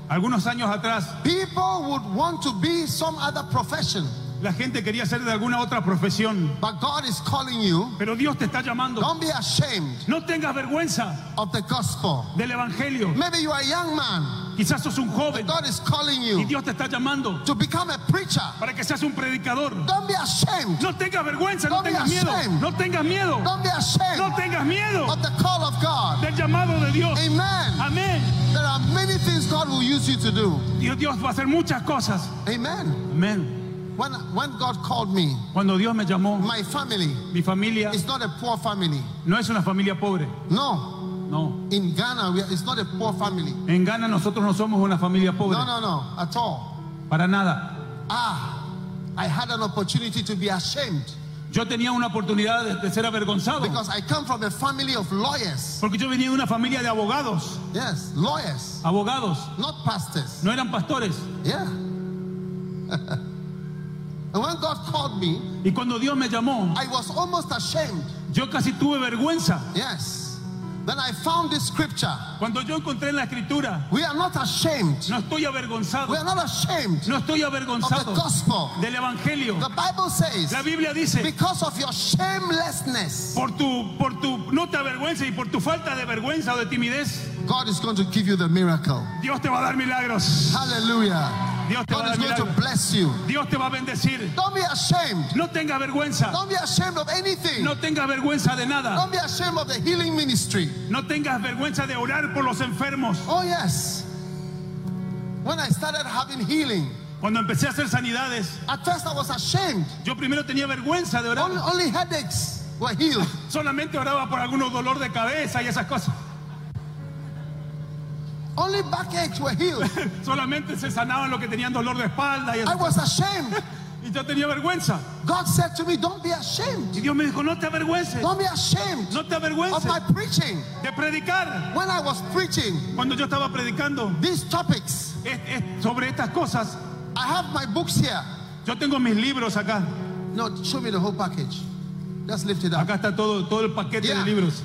Algunos años atrás, people would want to be some other profession. La gente quería ser de alguna otra profesión. But God is calling you. Pero Dios te está llamando. Don't be ashamed No tengas vergüenza of the gospel. del evangelio. Maybe you are a young man. Quizás sos un but joven God is calling y you Dios te está llamando to become a preacher. para que seas un predicador. Don't be ashamed. No tengas vergüenza, no Don't be tengas miedo. No tengas miedo. Don't be ashamed No tengas miedo of the call of God. del llamado de Dios. Amen. Amén. There are many things God will use you to do. Dios, Dios va a hacer muchas cosas. Amen. Amén. When, when God called me, Cuando Dios me llamó, my family mi familia is not a poor family. no es una familia pobre. No. No. In Ghana, we are, it's not a poor family. En Ghana nosotros no somos una familia pobre. No, no, no, at all. Para nada. Ah, I had an opportunity to be ashamed Yo tenía una oportunidad de, de ser avergonzado. because I come from a family of lawyers. Porque yo venía de una familia de abogados. Yes, lawyers, Abogados. not pastors. No eran pastores. Yeah. *laughs* and when God called me, Y cuando Dios me llamó, I was almost ashamed. yo casi tuve vergüenza. Yes. Then I found this scripture. Cuando yo encontré en la escritura, We are not ashamed. no estoy avergonzado. We are not ashamed No estoy of the avergonzado gospel. del evangelio. The Bible says, La Biblia dice, because of your shamelessness, por tu, por tu, no te avergüences y por tu falta de vergüenza o de timidez, God is going to give you the miracle. Dios te va a dar milagros. Hallelujah. Dios te va God a is dar going to bless you. Dios te va a bendecir. Don't be ashamed. No tengas vergüenza. Don't be ashamed of anything. No tengas vergüenza de nada. Don't be ashamed of the healing ministry. No tengas vergüenza de orar por los enfermos. Oh, yes. When I started having healing, Cuando empecé a hacer sanidades, at first I was ashamed. yo primero tenía vergüenza de Only, orar. only headaches were healed. *laughs* Solamente oraba por algunos dolor de cabeza y esas cosas. Only backaches were healed. *laughs* Solamente se sanaban los que tenían dolor de espalda. Y I was ashamed. *laughs* y yo tenía vergüenza. God said to me, Don't be ashamed. Y Dios me dijo, no te avergüences. Don't be ashamed no te avergüences of my preaching. de predicar. When I was preaching, Cuando yo estaba predicando these topics, es, es, sobre estas cosas, I have my books here. Yo tengo mis libros acá. No, show me the whole package. Just lift it up. Acá está todo, todo el paquete yeah. de libros.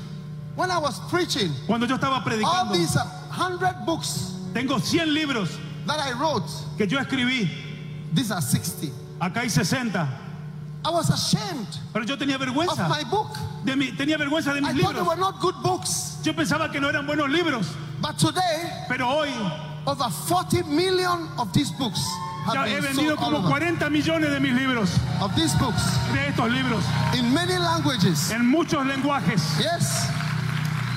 When I was preaching, Cuando yo estaba predicando, all these are 100 books Tengo 100 libros that I wrote. que yo escribí. These are 60. Acá hay 60. I was ashamed Pero yo tenía vergüenza. My book. De mis libros. Yo pensaba que no eran buenos libros. But today, Pero hoy, over 40 million of these books ya he vendido como 40 millones de mis libros. Of these books. De estos libros. In many languages. En muchos lenguajes. Yes.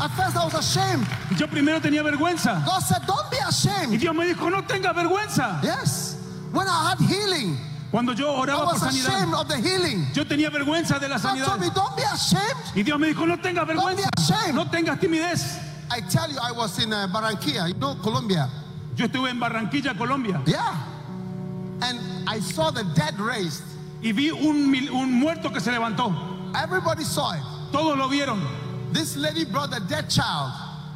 At first I was ashamed. Yo primero tenía vergüenza. God said, Don't be Y. Dios me dijo, no tengas vergüenza. Yes. When I had healing, Cuando yo I oraba por was ashamed sanidad, of the healing. yo tenía vergüenza de la me, sanidad. Don't be ashamed. Y Dios me dijo, no tengas vergüenza. ashamed. No tengas timidez. I tell you, I was in uh, Barranquilla, you know, Colombia. Yo estuve en Barranquilla, Colombia. Yeah. And I saw the dead raised. Y vi un, un muerto que se levantó. Everybody saw it. Todos lo vieron. This lady brought the dead child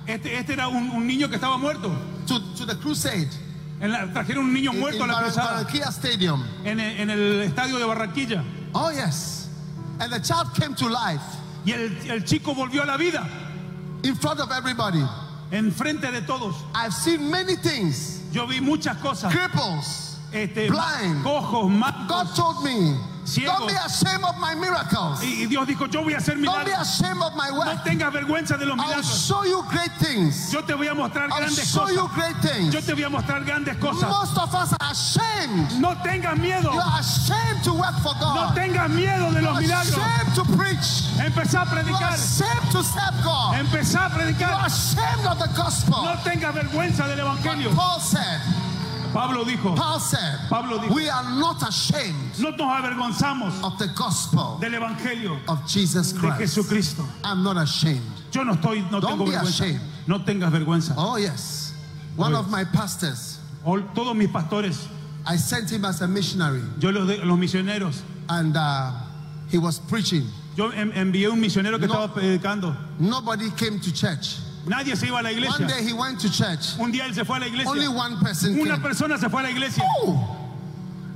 Este, este era un, un niño que estaba muerto. to, to the crusade En la- trajeron un niño in, muerto a in la Bar- cruzada Barranquilla Stadium. en el, en el estadio de Barranquilla. Oh, yes. And the child came to life Y el, el chico volvió a la vida in front of everybody. en frente de todos. I've seen many things. Yo vi muchas cosas. Cripples. Este, Blind. cojos, mancos. God told me, Ciegos. don't be ashamed of my miracles. Y, Dios dijo, yo voy a hacer Don't be milagros. ashamed of my No work. tengas vergüenza de los I'll milagros. show you great things. Yo te voy a mostrar I'll grandes show you cosas. great things. Yo te voy a mostrar grandes cosas. Most of us are ashamed. No tengas miedo. You are ashamed to work for No God. tengas miedo de You're los milagros. ashamed to preach. Empezá a You're predicar. ashamed to serve God. Empezá a You're predicar. ashamed of the gospel. No tengas vergüenza del But evangelio. Paul said, Pablo dijo, Paul said, Pablo dijo, We are not ashamed no nos avergonzamos of the gospel del evangelio of Jesus de Christ. Jesucristo. I'm not ashamed. Yo no estoy, no Don't tengo be vergüenza. ashamed. No tengas vergüenza. Oh, yes. One of my pastors, All- todos mis pastores, I sent him as a missionary, yo los, de- los misioneros, and uh, he was preaching. yo en- envié un misionero que No. estaba predicando. Nobody came to church. Nadie se iba a la One day he went to church. Un día él se fue a la Only one person Una came. persona se fue a la iglesia Oh,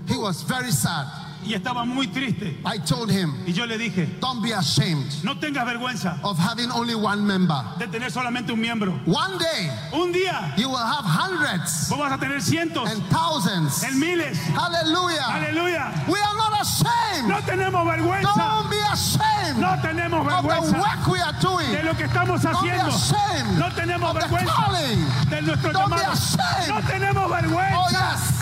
he was very sad. Y estaba muy triste. I told him, Y yo le dije, Don't be ashamed no tengas vergüenza of having only one member. de tener solamente un miembro. One day Un día you will have hundreds vos vas a tener cientos, and thousands. en miles. Aleluya. We are not ashamed. No tenemos vergüenza. Don't be ashamed No tenemos of the vergüenza work we are doing. de lo que estamos Don't be haciendo. ashamed No tenemos vergüenza de nuestro Don't be llamado. ashamed. No tenemos Oh, vergüenza. yes.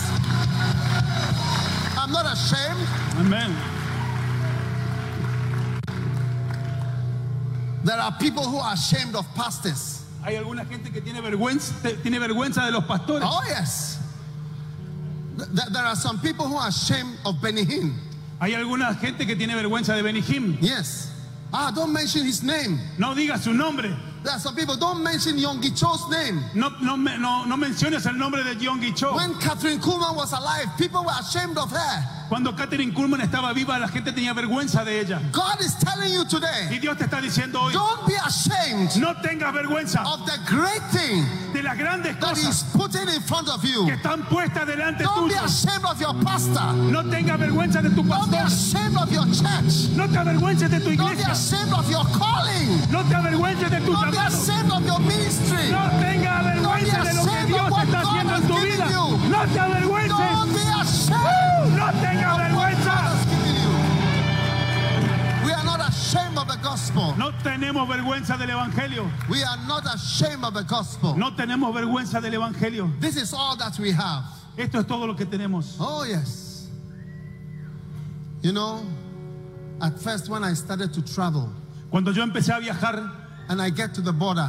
I'm not ashamed. Amén. There are people who are ashamed of pastors. Hay alguna gente que tiene vergüenza, tiene vergüenza de los pastores. Oh, yes. Th- th- There are some people who are ashamed of Benny Hinn. Hay alguna gente que tiene vergüenza de Benihim. Yes. Ah, don't mention his name. No digas su nombre. There are some people, don't mention Yonggi Cho's name. No, no, no, no menciones el nombre de John Guichot. When Catherine Kuhlman was alive, people were ashamed of her. Cuando Catherine Kuhlman estaba viva, la gente tenía vergüenza de ella. God is telling you today, Y Dios te está diciendo hoy, don't be ashamed no tengas vergüenza of the great thing de las grandes that cosas putting in front of you. que están puestas delante Don't be tuyo. ashamed of your pastor. No tengas vergüenza de tu Don't be pastor. ashamed of your church. No te avergüences de tu Don't be iglesia. ashamed of your calling. No te avergüences de tu Don't be ashamed of your ministry. No tengas vergüenza de lo que Dios está haciendo en tu vida. No te avergüences. Don't be ashamed. No tengas gospel. No tenemos vergüenza del evangelio. We are not ashamed of the gospel. No tenemos vergüenza del evangelio. This is all that we have. Esto es todo lo que tenemos. Oh, yes. You know, at first when I started to travel Cuando yo empecé a viajar and I get to the border,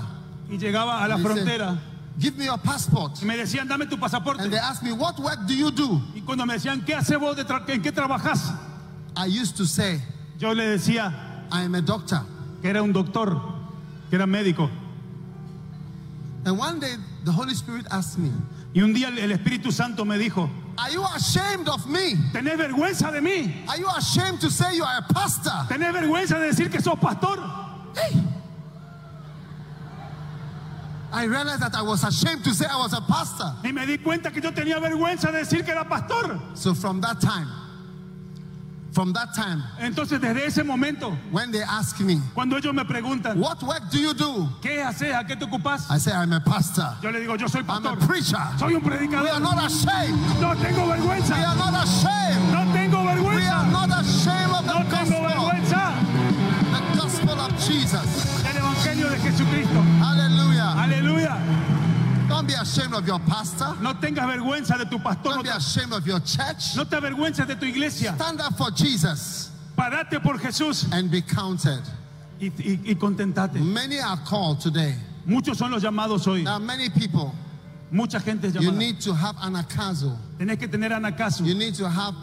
y llegaba a la frontera give me your passport. y me decían, dame tu pasaporte. And they ask me, what work do you do? Y cuando me decían, ¿qué haces vos? De ¿En qué trabajas? I used to say, Yo le decía I am a doctor. que era un doctor, que era médico. And one day the Holy Spirit asked me, Y un día el- Espíritu Santo me dijo, Are you ashamed of me? ¿tenés vergüenza de mí? Are you ashamed to say you are a pastor? ¿Tenés vergüenza de decir que sos pastor? I realized that I was ashamed to say I was a pastor. Y me di cuenta que yo tenía vergüenza de decir que era pastor. So from that time, from that time, Entonces desde ese momento, when they ask me, cuando ellos me preguntan, What work do you do? ¿qué haces? ¿A qué te ocupas? I say, I'm a pastor. Yo le digo, yo soy I'm a pastor. preacher. Soy un We are predicador. not ashamed. No tengo We vergüenza. are not ashamed. No tengo We are vergüenza. not ashamed of the No tengo vergüenza The gospel of Jesus. del Evangelio de Jesucristo. Of your pastor. No tengas vergüenza de tu pastor. Don't be ashamed of your church. no te avergüences de tu iglesia. Stand up for Jesus Parate por Jesús and be counted. y, y- y contentate. Many are called today. Muchos son los llamados hoy. There are many people. Mucha gente es You need to have anakazo. Tenés que tener anacaso. You need to have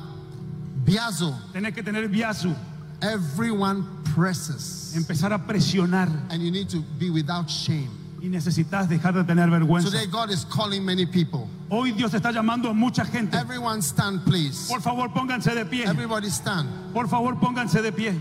biazo. Tenés que tener viazu. Everyone presses. Empezar a presionar. And you need to be without shame. Y necesitas dejar de tener vergüenza. Today, God is calling many people. Hoy Dios está llamando a mucha gente. Everyone stand, please. Por favor, pónganse de pie. Everybody stand. Por favor, pónganse de pie.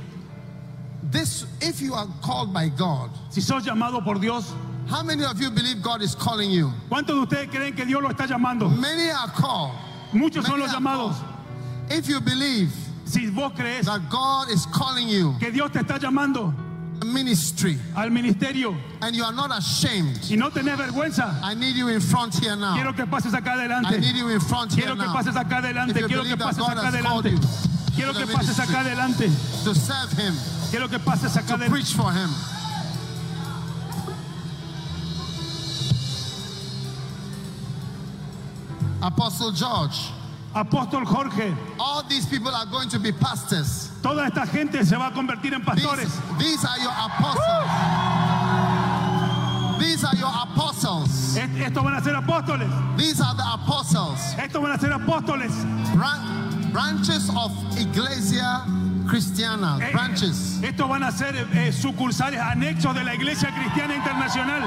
This, if you are called by God, Si sos llamado por Dios, how many of you believe God is calling you? ¿cuántos de ustedes creen que Dios lo está llamando? Many are called. Muchos son Many los are llamados. called. If you believe Si vos crees that God is calling you que Dios te está llamando ministry al ministerio and you are not ashamed, y no tenés vergüenza, I need you in front here now. quiero que pases acá I need you in front here Quiero que now pases acá adelante. Quiero que pases acá adelante. Quiero que pases acá adelante. to serve Him, Quiero que pases acá to preach for Him. Apostle George, Apóstol Jorge, all these people are going to be pastors. toda esta gente se va a convertir en pastores. These, these are your apostles. These are your apostles. apostles. est- estos van a ser apóstoles, These are the apostles. estos van a ser apóstoles. Bran- branches of Iglesia Cristiana. Eh, Branches. Estos van a ser eh, sucursales, anexos de la Iglesia Cristiana Internacional.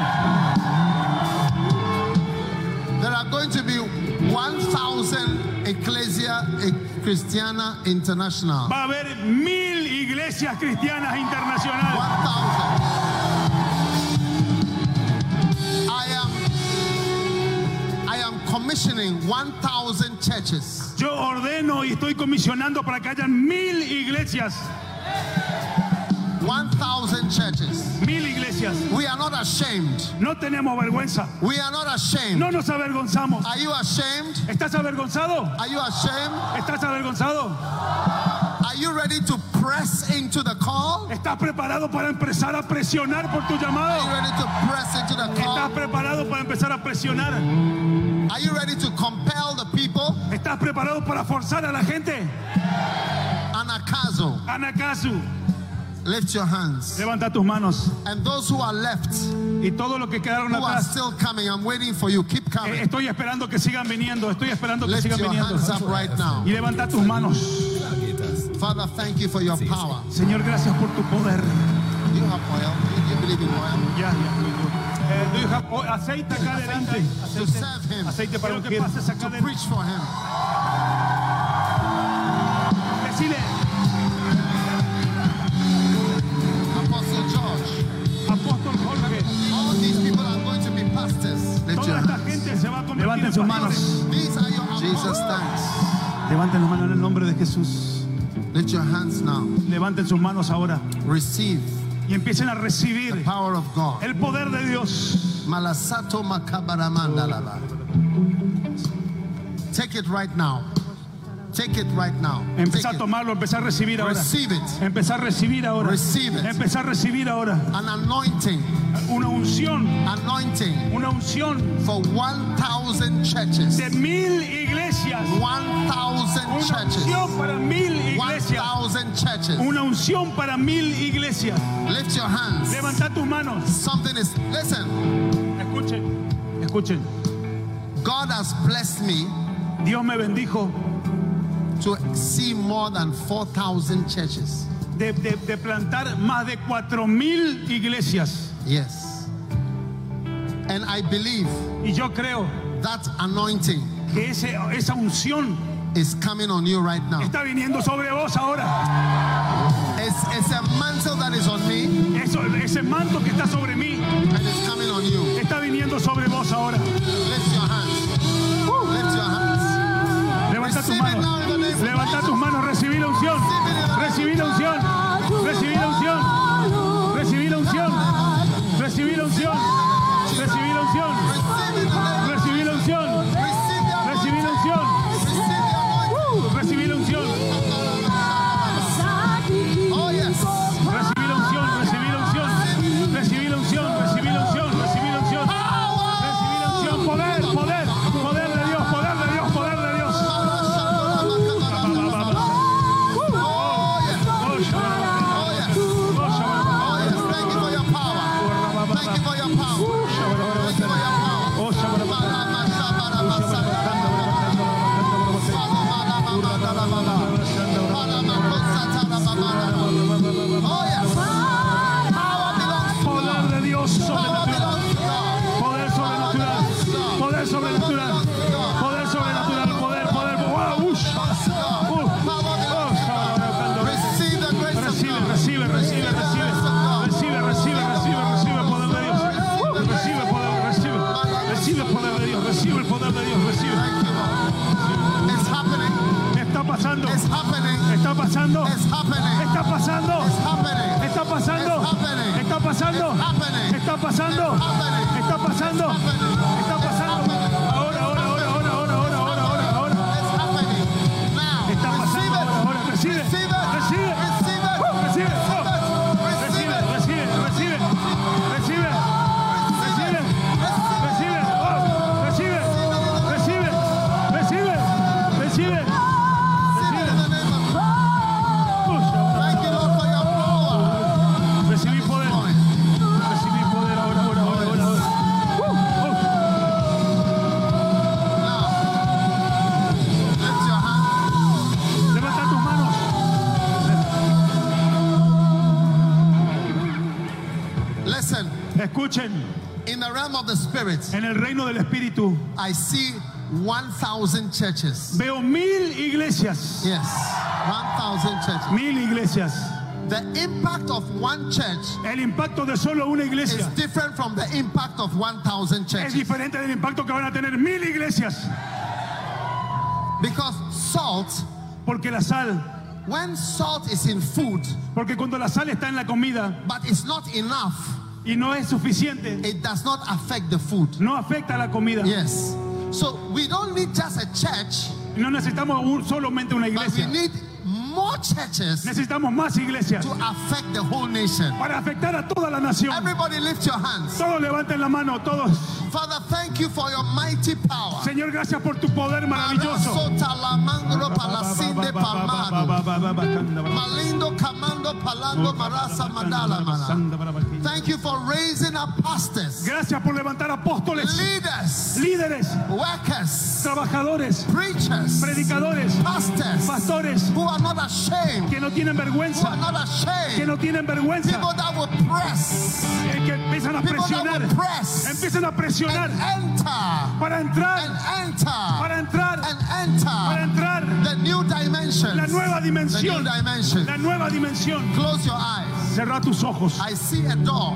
There are going to be 1,000 Ecclesia Christiana International. Va a haber mil iglesias cristianas internacionales. 1,000. I am, I am commissioning 1,000 churches. Yo ordeno y estoy comisionando para que hayan mil iglesias. 1,000 churches. Mil iglesias. We are not ashamed. No tenemos vergüenza. We are not ashamed. No nos avergonzamos. Are you ashamed? ¿Estás avergonzado? Are you ashamed? ¿Estás avergonzado? Are you ready to press into the call? ¿Estás preparado para empezar a presionar por tu Are you llamado? ready to press into the ¿Estás call? preparado para empezar a presionar? Are you ready to compel the people? ¿Estás preparado para forzar a la gente? Anakazo. Anakazu, Lift your hands. levanta tus manos. And those who are left, Y todos los que quedaron who are atrás, still coming, I'm waiting for you. Keep eh, coming. estoy esperando que sigan viniendo. Estoy esperando que Lift sigan your viniendo. hands up right now. Y levanta tus manos. Father, thank you for your power. Señor, gracias por tu poder. You have oil. Do you believe in oil? Ya, ya. Eh, do you have oil? aceite acá adelante. To serve him, Aceite para Quiero que pases acá to adelante. preach for him. Decile, Levanten sus manos. Jesus, thanks. Levanten las manos en el nombre de Jesús. Lift your hands now. Levanten sus manos ahora Receive y empiecen a the recibir power of God. el poder de Dios. Malasato. Take it right now. Take it right now. Empezar a tomarlo, empezar a recibir ahora. Receive it. Empezar a recibir ahora. Receive it. Empezar a recibir ahora. An anointing. Una unción, Anointing una unción for 1,000 churches. de mil iglesias. 1,000 Una churches. unción para mil iglesias. 1,000 churches. Una unción para mil iglesias. Lift your hands. Levanta tus manos. Something is, listen, Escuchen, escuchen. God has blessed me Dios me bendijo to see more than 4,000 churches. de, de- de plantar más de cuatro mil iglesias. Yes. And I believe Y yo creo that anointing que ese- esa unción is coming on you right now. está viniendo sobre vos ahora. It's, it's a mantle that is on me Eso, ese manto que está sobre mí and it's coming on you. está viniendo sobre vos ahora. Lift Levanta tus manos. Recibí la unción. Recibí la unción. Recibí la unción. Recibí la unción. Recibí la unción. Recibí la unción. Spirit, en el reino del Espíritu I see 1,000 churches. veo mil iglesias, Yes, 1,000 churches. mil iglesias. The impact of one church El impacto de solo una is iglesia different from the impact of 1,000 es churches. diferente del impacto que van a tener mil iglesias. Because salt, Porque la sal, when salt is in food, porque cuando la sal está en la comida but it's not enough, y no es suficiente, it does not affect the food. no afecta la comida. Yes. So we don't need just a church, No necesitamos un- solamente una but we iglesia. need more churches Necesitamos más iglesias to affect the whole nation. para afectar a toda la nación. Everybody lift your hands. Todos levanten la mano, todos. Father, thank you for your mighty power. Señor, gracias por tu poder maravilloso. Thank you for raising up pastors, Gracias por levantar apóstoles, leaders, líderes, workers, trabajadores, preachers, predicadores, pastors pastores who are not ashamed, que no tienen who are vergüenza, not que ashamed. no tienen vergüenza, People that will press, eh, que empiezan a people presionar, empiezan a presionar enter, para entrar, para entrar, para entrar the new dimensions. la nueva The new dimensión, dimension. la nueva dimensión. Close your eyes. Cerra tus ojos. I see a door.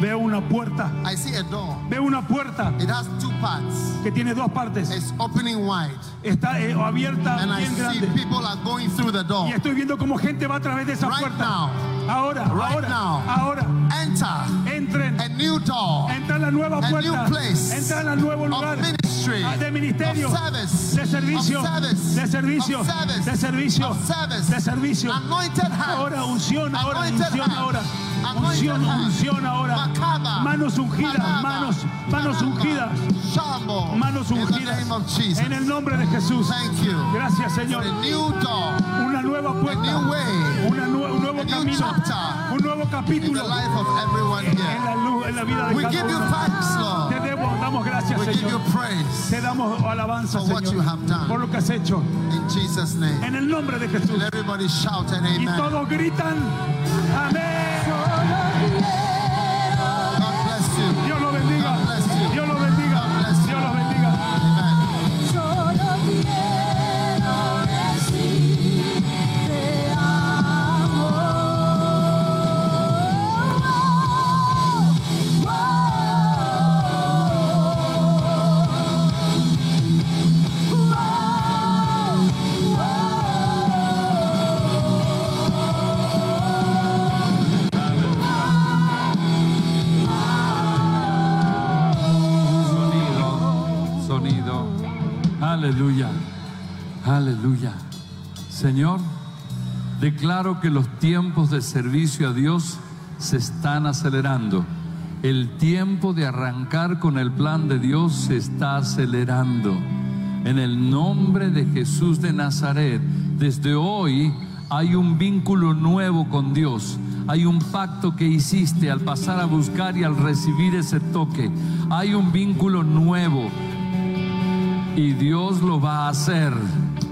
Veo una puerta, I see a door. veo una puerta It has two parts. que tiene dos partes. It's opening wide. Está eh, abierta And I bien see grande. people are going through the door. Y estoy viendo como gente va a través de esa Right puerta. Ahora, Right ahora, now. ahora. Enter Entren. a new door Entra en la nueva A puerta. new place Entra en el nuevo lugar. of ministry, Ah, de ministerio, of service, de servicio, of service, de servicio, of service, de servicio, of service. de servicio. Anointed hands. Ahora unción, ahora Anointed unción, hands. ahora. Unción, unción ahora. Makaba. Manos ungidas, manos, manos ungidas, Shambo. manos ungidas. En el nombre de Jesús. Thank you. Gracias, Señor. A new door Una nueva puerta, new way. una nue- un nuevo A camino, chapter. un nuevo in the capítulo life of everyone en here. la luz, en la vida de We cada give you thanks, Lord. Te damos gracias, We give you Señor. praise Te damos alabanza, For what you Señor, have done. por lo que has hecho. in Jesus' name. En el nombre de Jesús. And everybody shout an Y amen. todos gritan, amén. Aleluya. Señor, declaro que los tiempos de servicio a Dios se están acelerando. El tiempo de arrancar con el plan de Dios se está acelerando. En el nombre de Jesús de Nazaret, desde hoy hay un vínculo nuevo con Dios. Hay un pacto que hiciste al pasar a buscar y al recibir ese toque. Hay un vínculo nuevo. Y Dios lo va a hacer.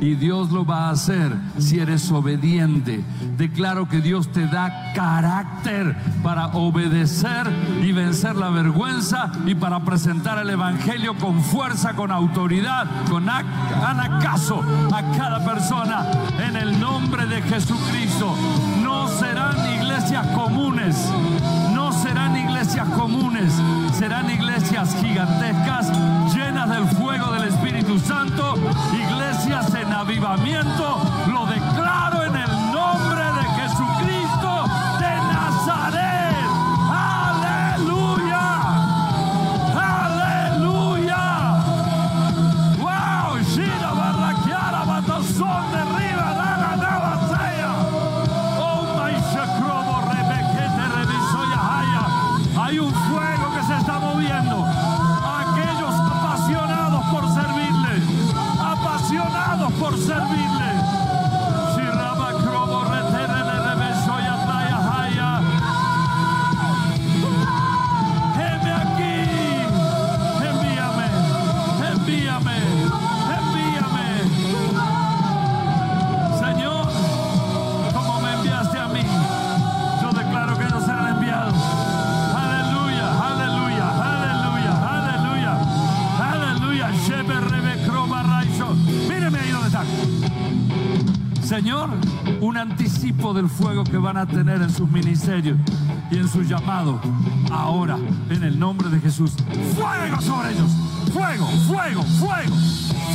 Y Dios lo va a hacer si eres obediente. Declaro que Dios te da carácter para obedecer y vencer la vergüenza y para presentar el Evangelio con fuerza, con autoridad, con ac- hagan caso a cada persona en el nombre de Jesucristo. No serán iglesias comunes, no serán iglesias comunes, serán iglesias gigantescas, llenas del fuego del Espíritu Santo, iglesias en avivamiento. Señor, un anticipo del fuego que van a tener en sus ministerios y en su llamado. Ahora, en el nombre de Jesús, fuego sobre ellos. Fuego, fuego, fuego,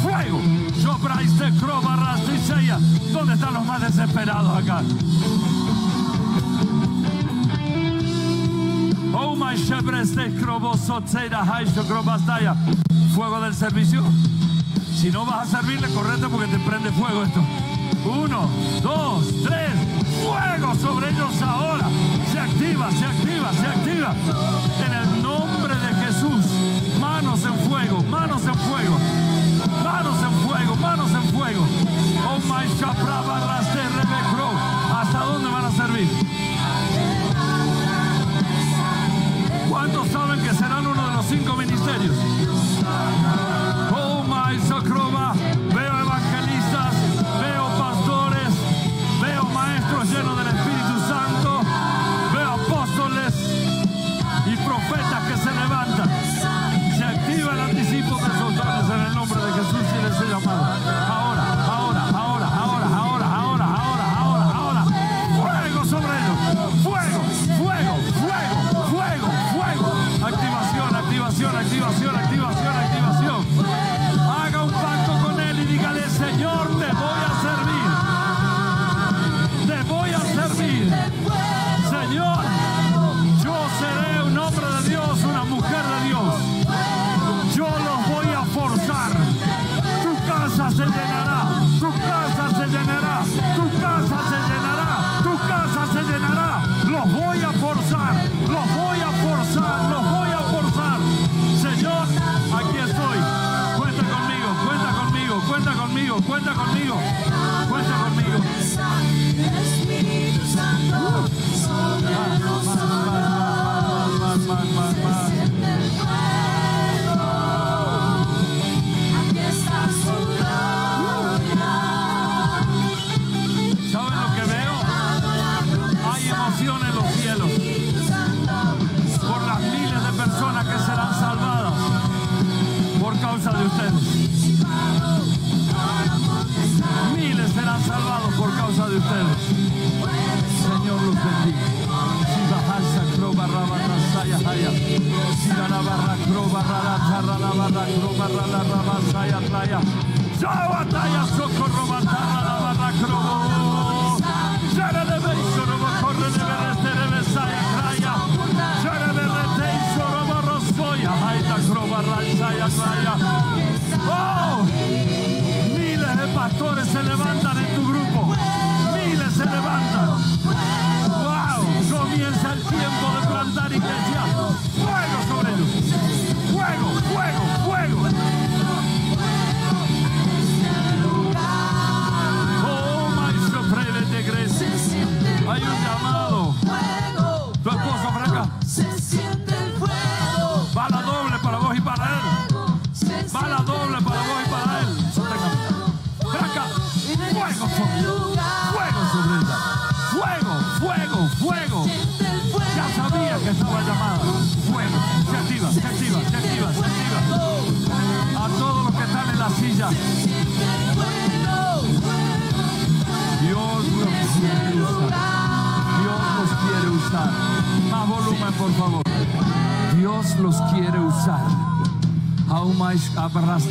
fuego. Yo braiste crobarras y. ¿Dónde están los más desesperados acá? Oh my de crobastaya. Fuego del servicio. Si no vas a servirle, correte porque te prende fuego esto. Uno, dos, tres. Fuego sobre ellos ahora. Se activa, se activa, se activa. En el nombre de Jesús. Manos en fuego, manos en fuego. Manos en fuego, manos en fuego. Oh my. ¿Hasta dónde van a servir? ¿Cuántos saben que serán uno de los cinco ministerios? Oh my Sacroba,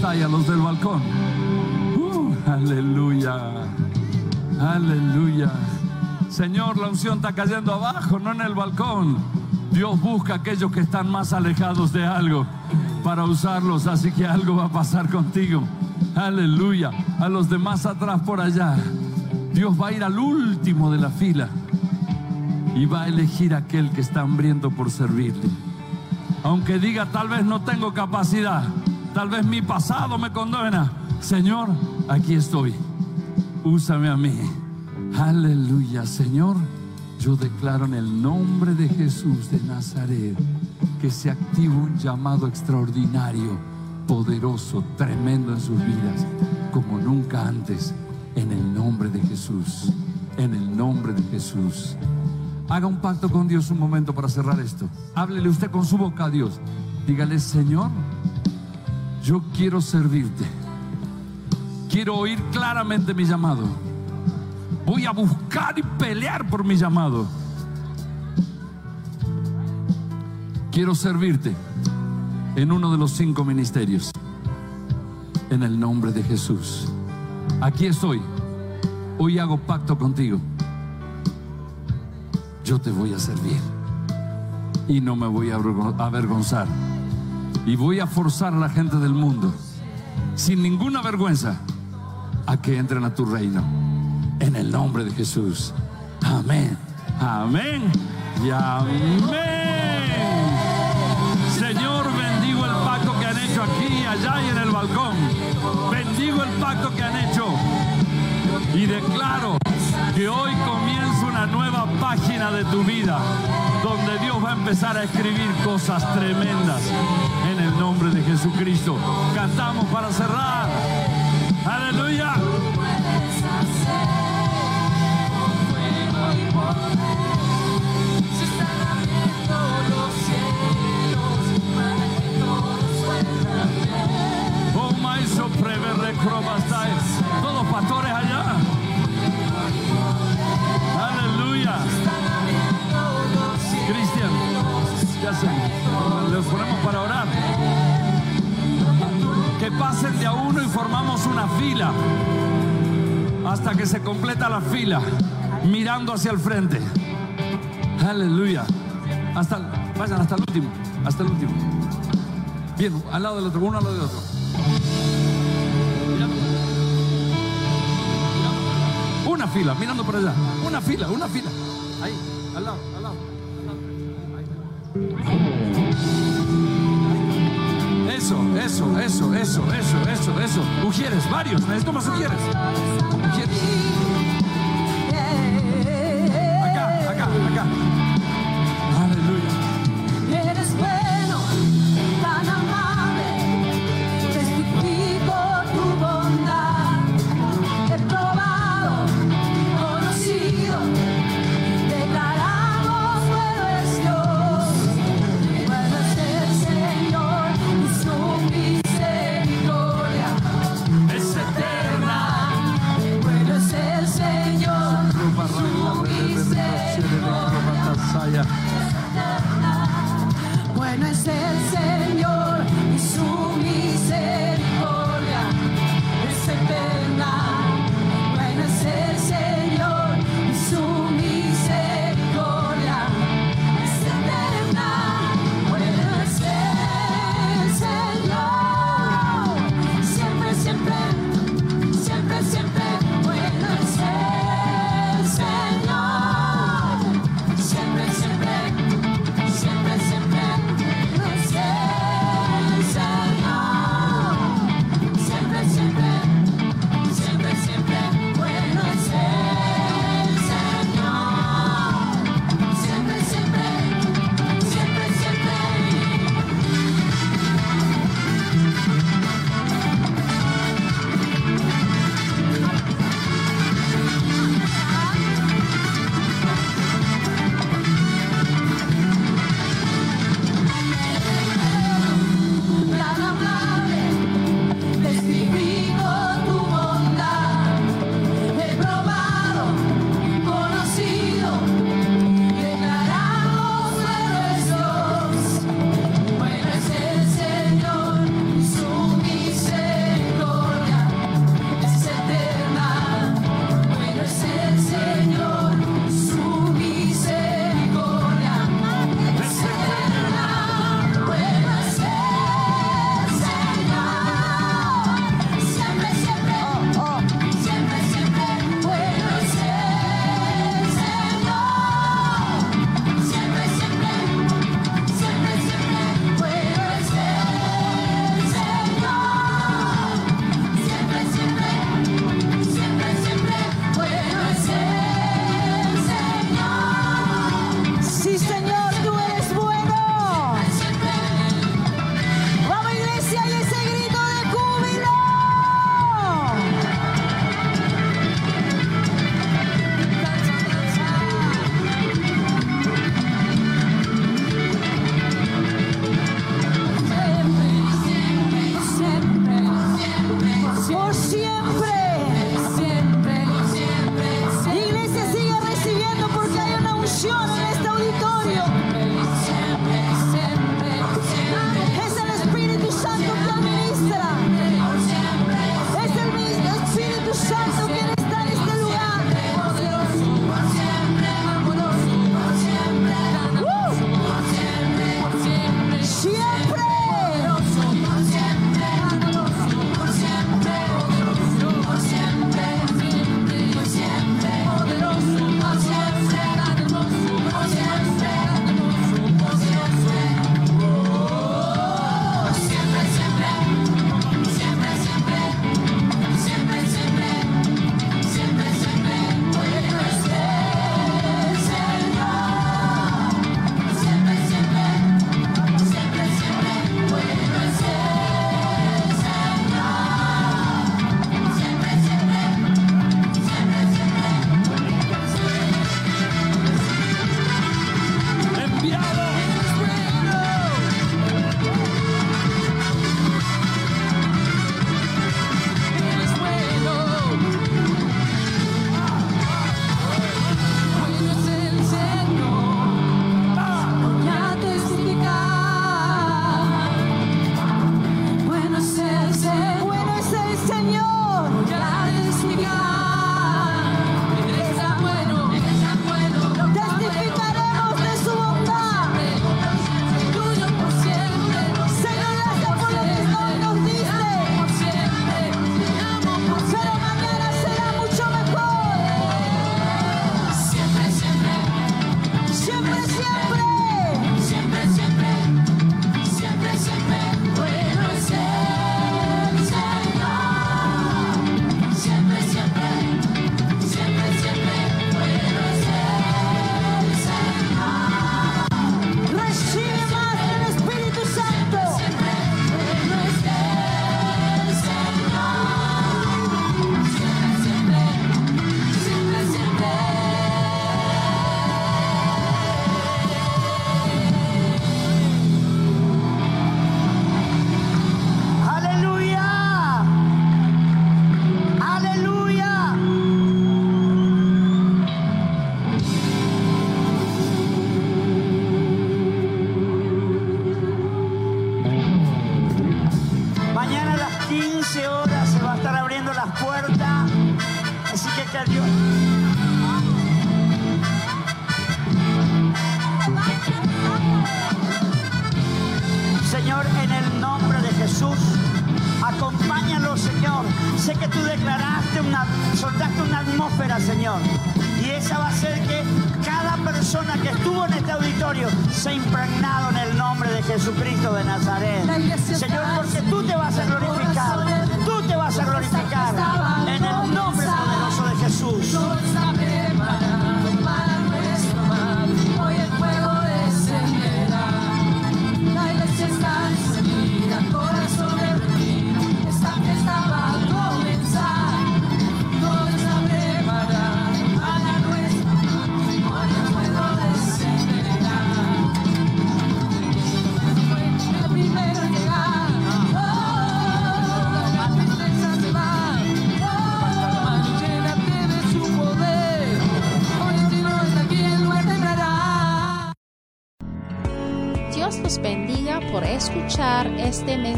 abrastaya los del balcón. Uh, aleluya. Aleluya. Señor, la unción está cayendo abajo, no en el balcón. Dios busca a aquellos que están más alejados de algo para usarlos, así que algo va a pasar contigo. Aleluya. A los demás atrás por allá. Dios va a ir al último de la fila y va a elegir a aquel que está hambriento por servirle. Aunque diga, tal vez no tengo capacidad, tal vez mi pasado me condena. Señor, aquí estoy. Úsame a mí. Aleluya, Señor. Yo declaro en el nombre de Jesús de Nazaret que se activa un llamado extraordinario, poderoso, tremendo en sus vidas, como nunca antes, en el nombre de Jesús. En el nombre de Jesús. Haga un pacto con Dios un momento para cerrar esto. Háblele usted con su boca a Dios. Dígale, Señor, yo quiero servirte. Quiero oír claramente mi llamado. Voy a buscar y pelear por mi llamado. Quiero servirte en uno de los cinco ministerios. En el nombre de Jesús. Aquí estoy. Hoy hago pacto contigo. Yo te voy a servir. Y no me voy a avergon- avergonzar. Y voy a forzar a la gente del mundo, sin ninguna vergüenza, a que entren a tu reino. En el nombre de Jesús. Amén. Amén. Y amén. Señor, bendigo el pacto que han hecho aquí, allá y en el balcón. Bendigo el pacto que han hecho. Y declaro que hoy comienza una nueva página de tu vida, donde Dios va a empezar a escribir cosas tremendas en el nombre de Jesucristo. Cantamos para cerrar. Aleluya. Oh, my sopreve recrobastai. Ponemos para orar. Que pasen de a uno y formamos una fila hasta que se completa la fila, mirando hacia el frente. Aleluya. Hasta, vayan hasta el último, hasta el último. Bien, al lado del otro, uno al lado del otro. Una fila, mirando por allá. Una fila, una fila. Ahí, al lado, al lado. Eso, eso, eso, eso, eso, eso, eso. Ujieres, varios. Necesito más ujieres. Ujieres.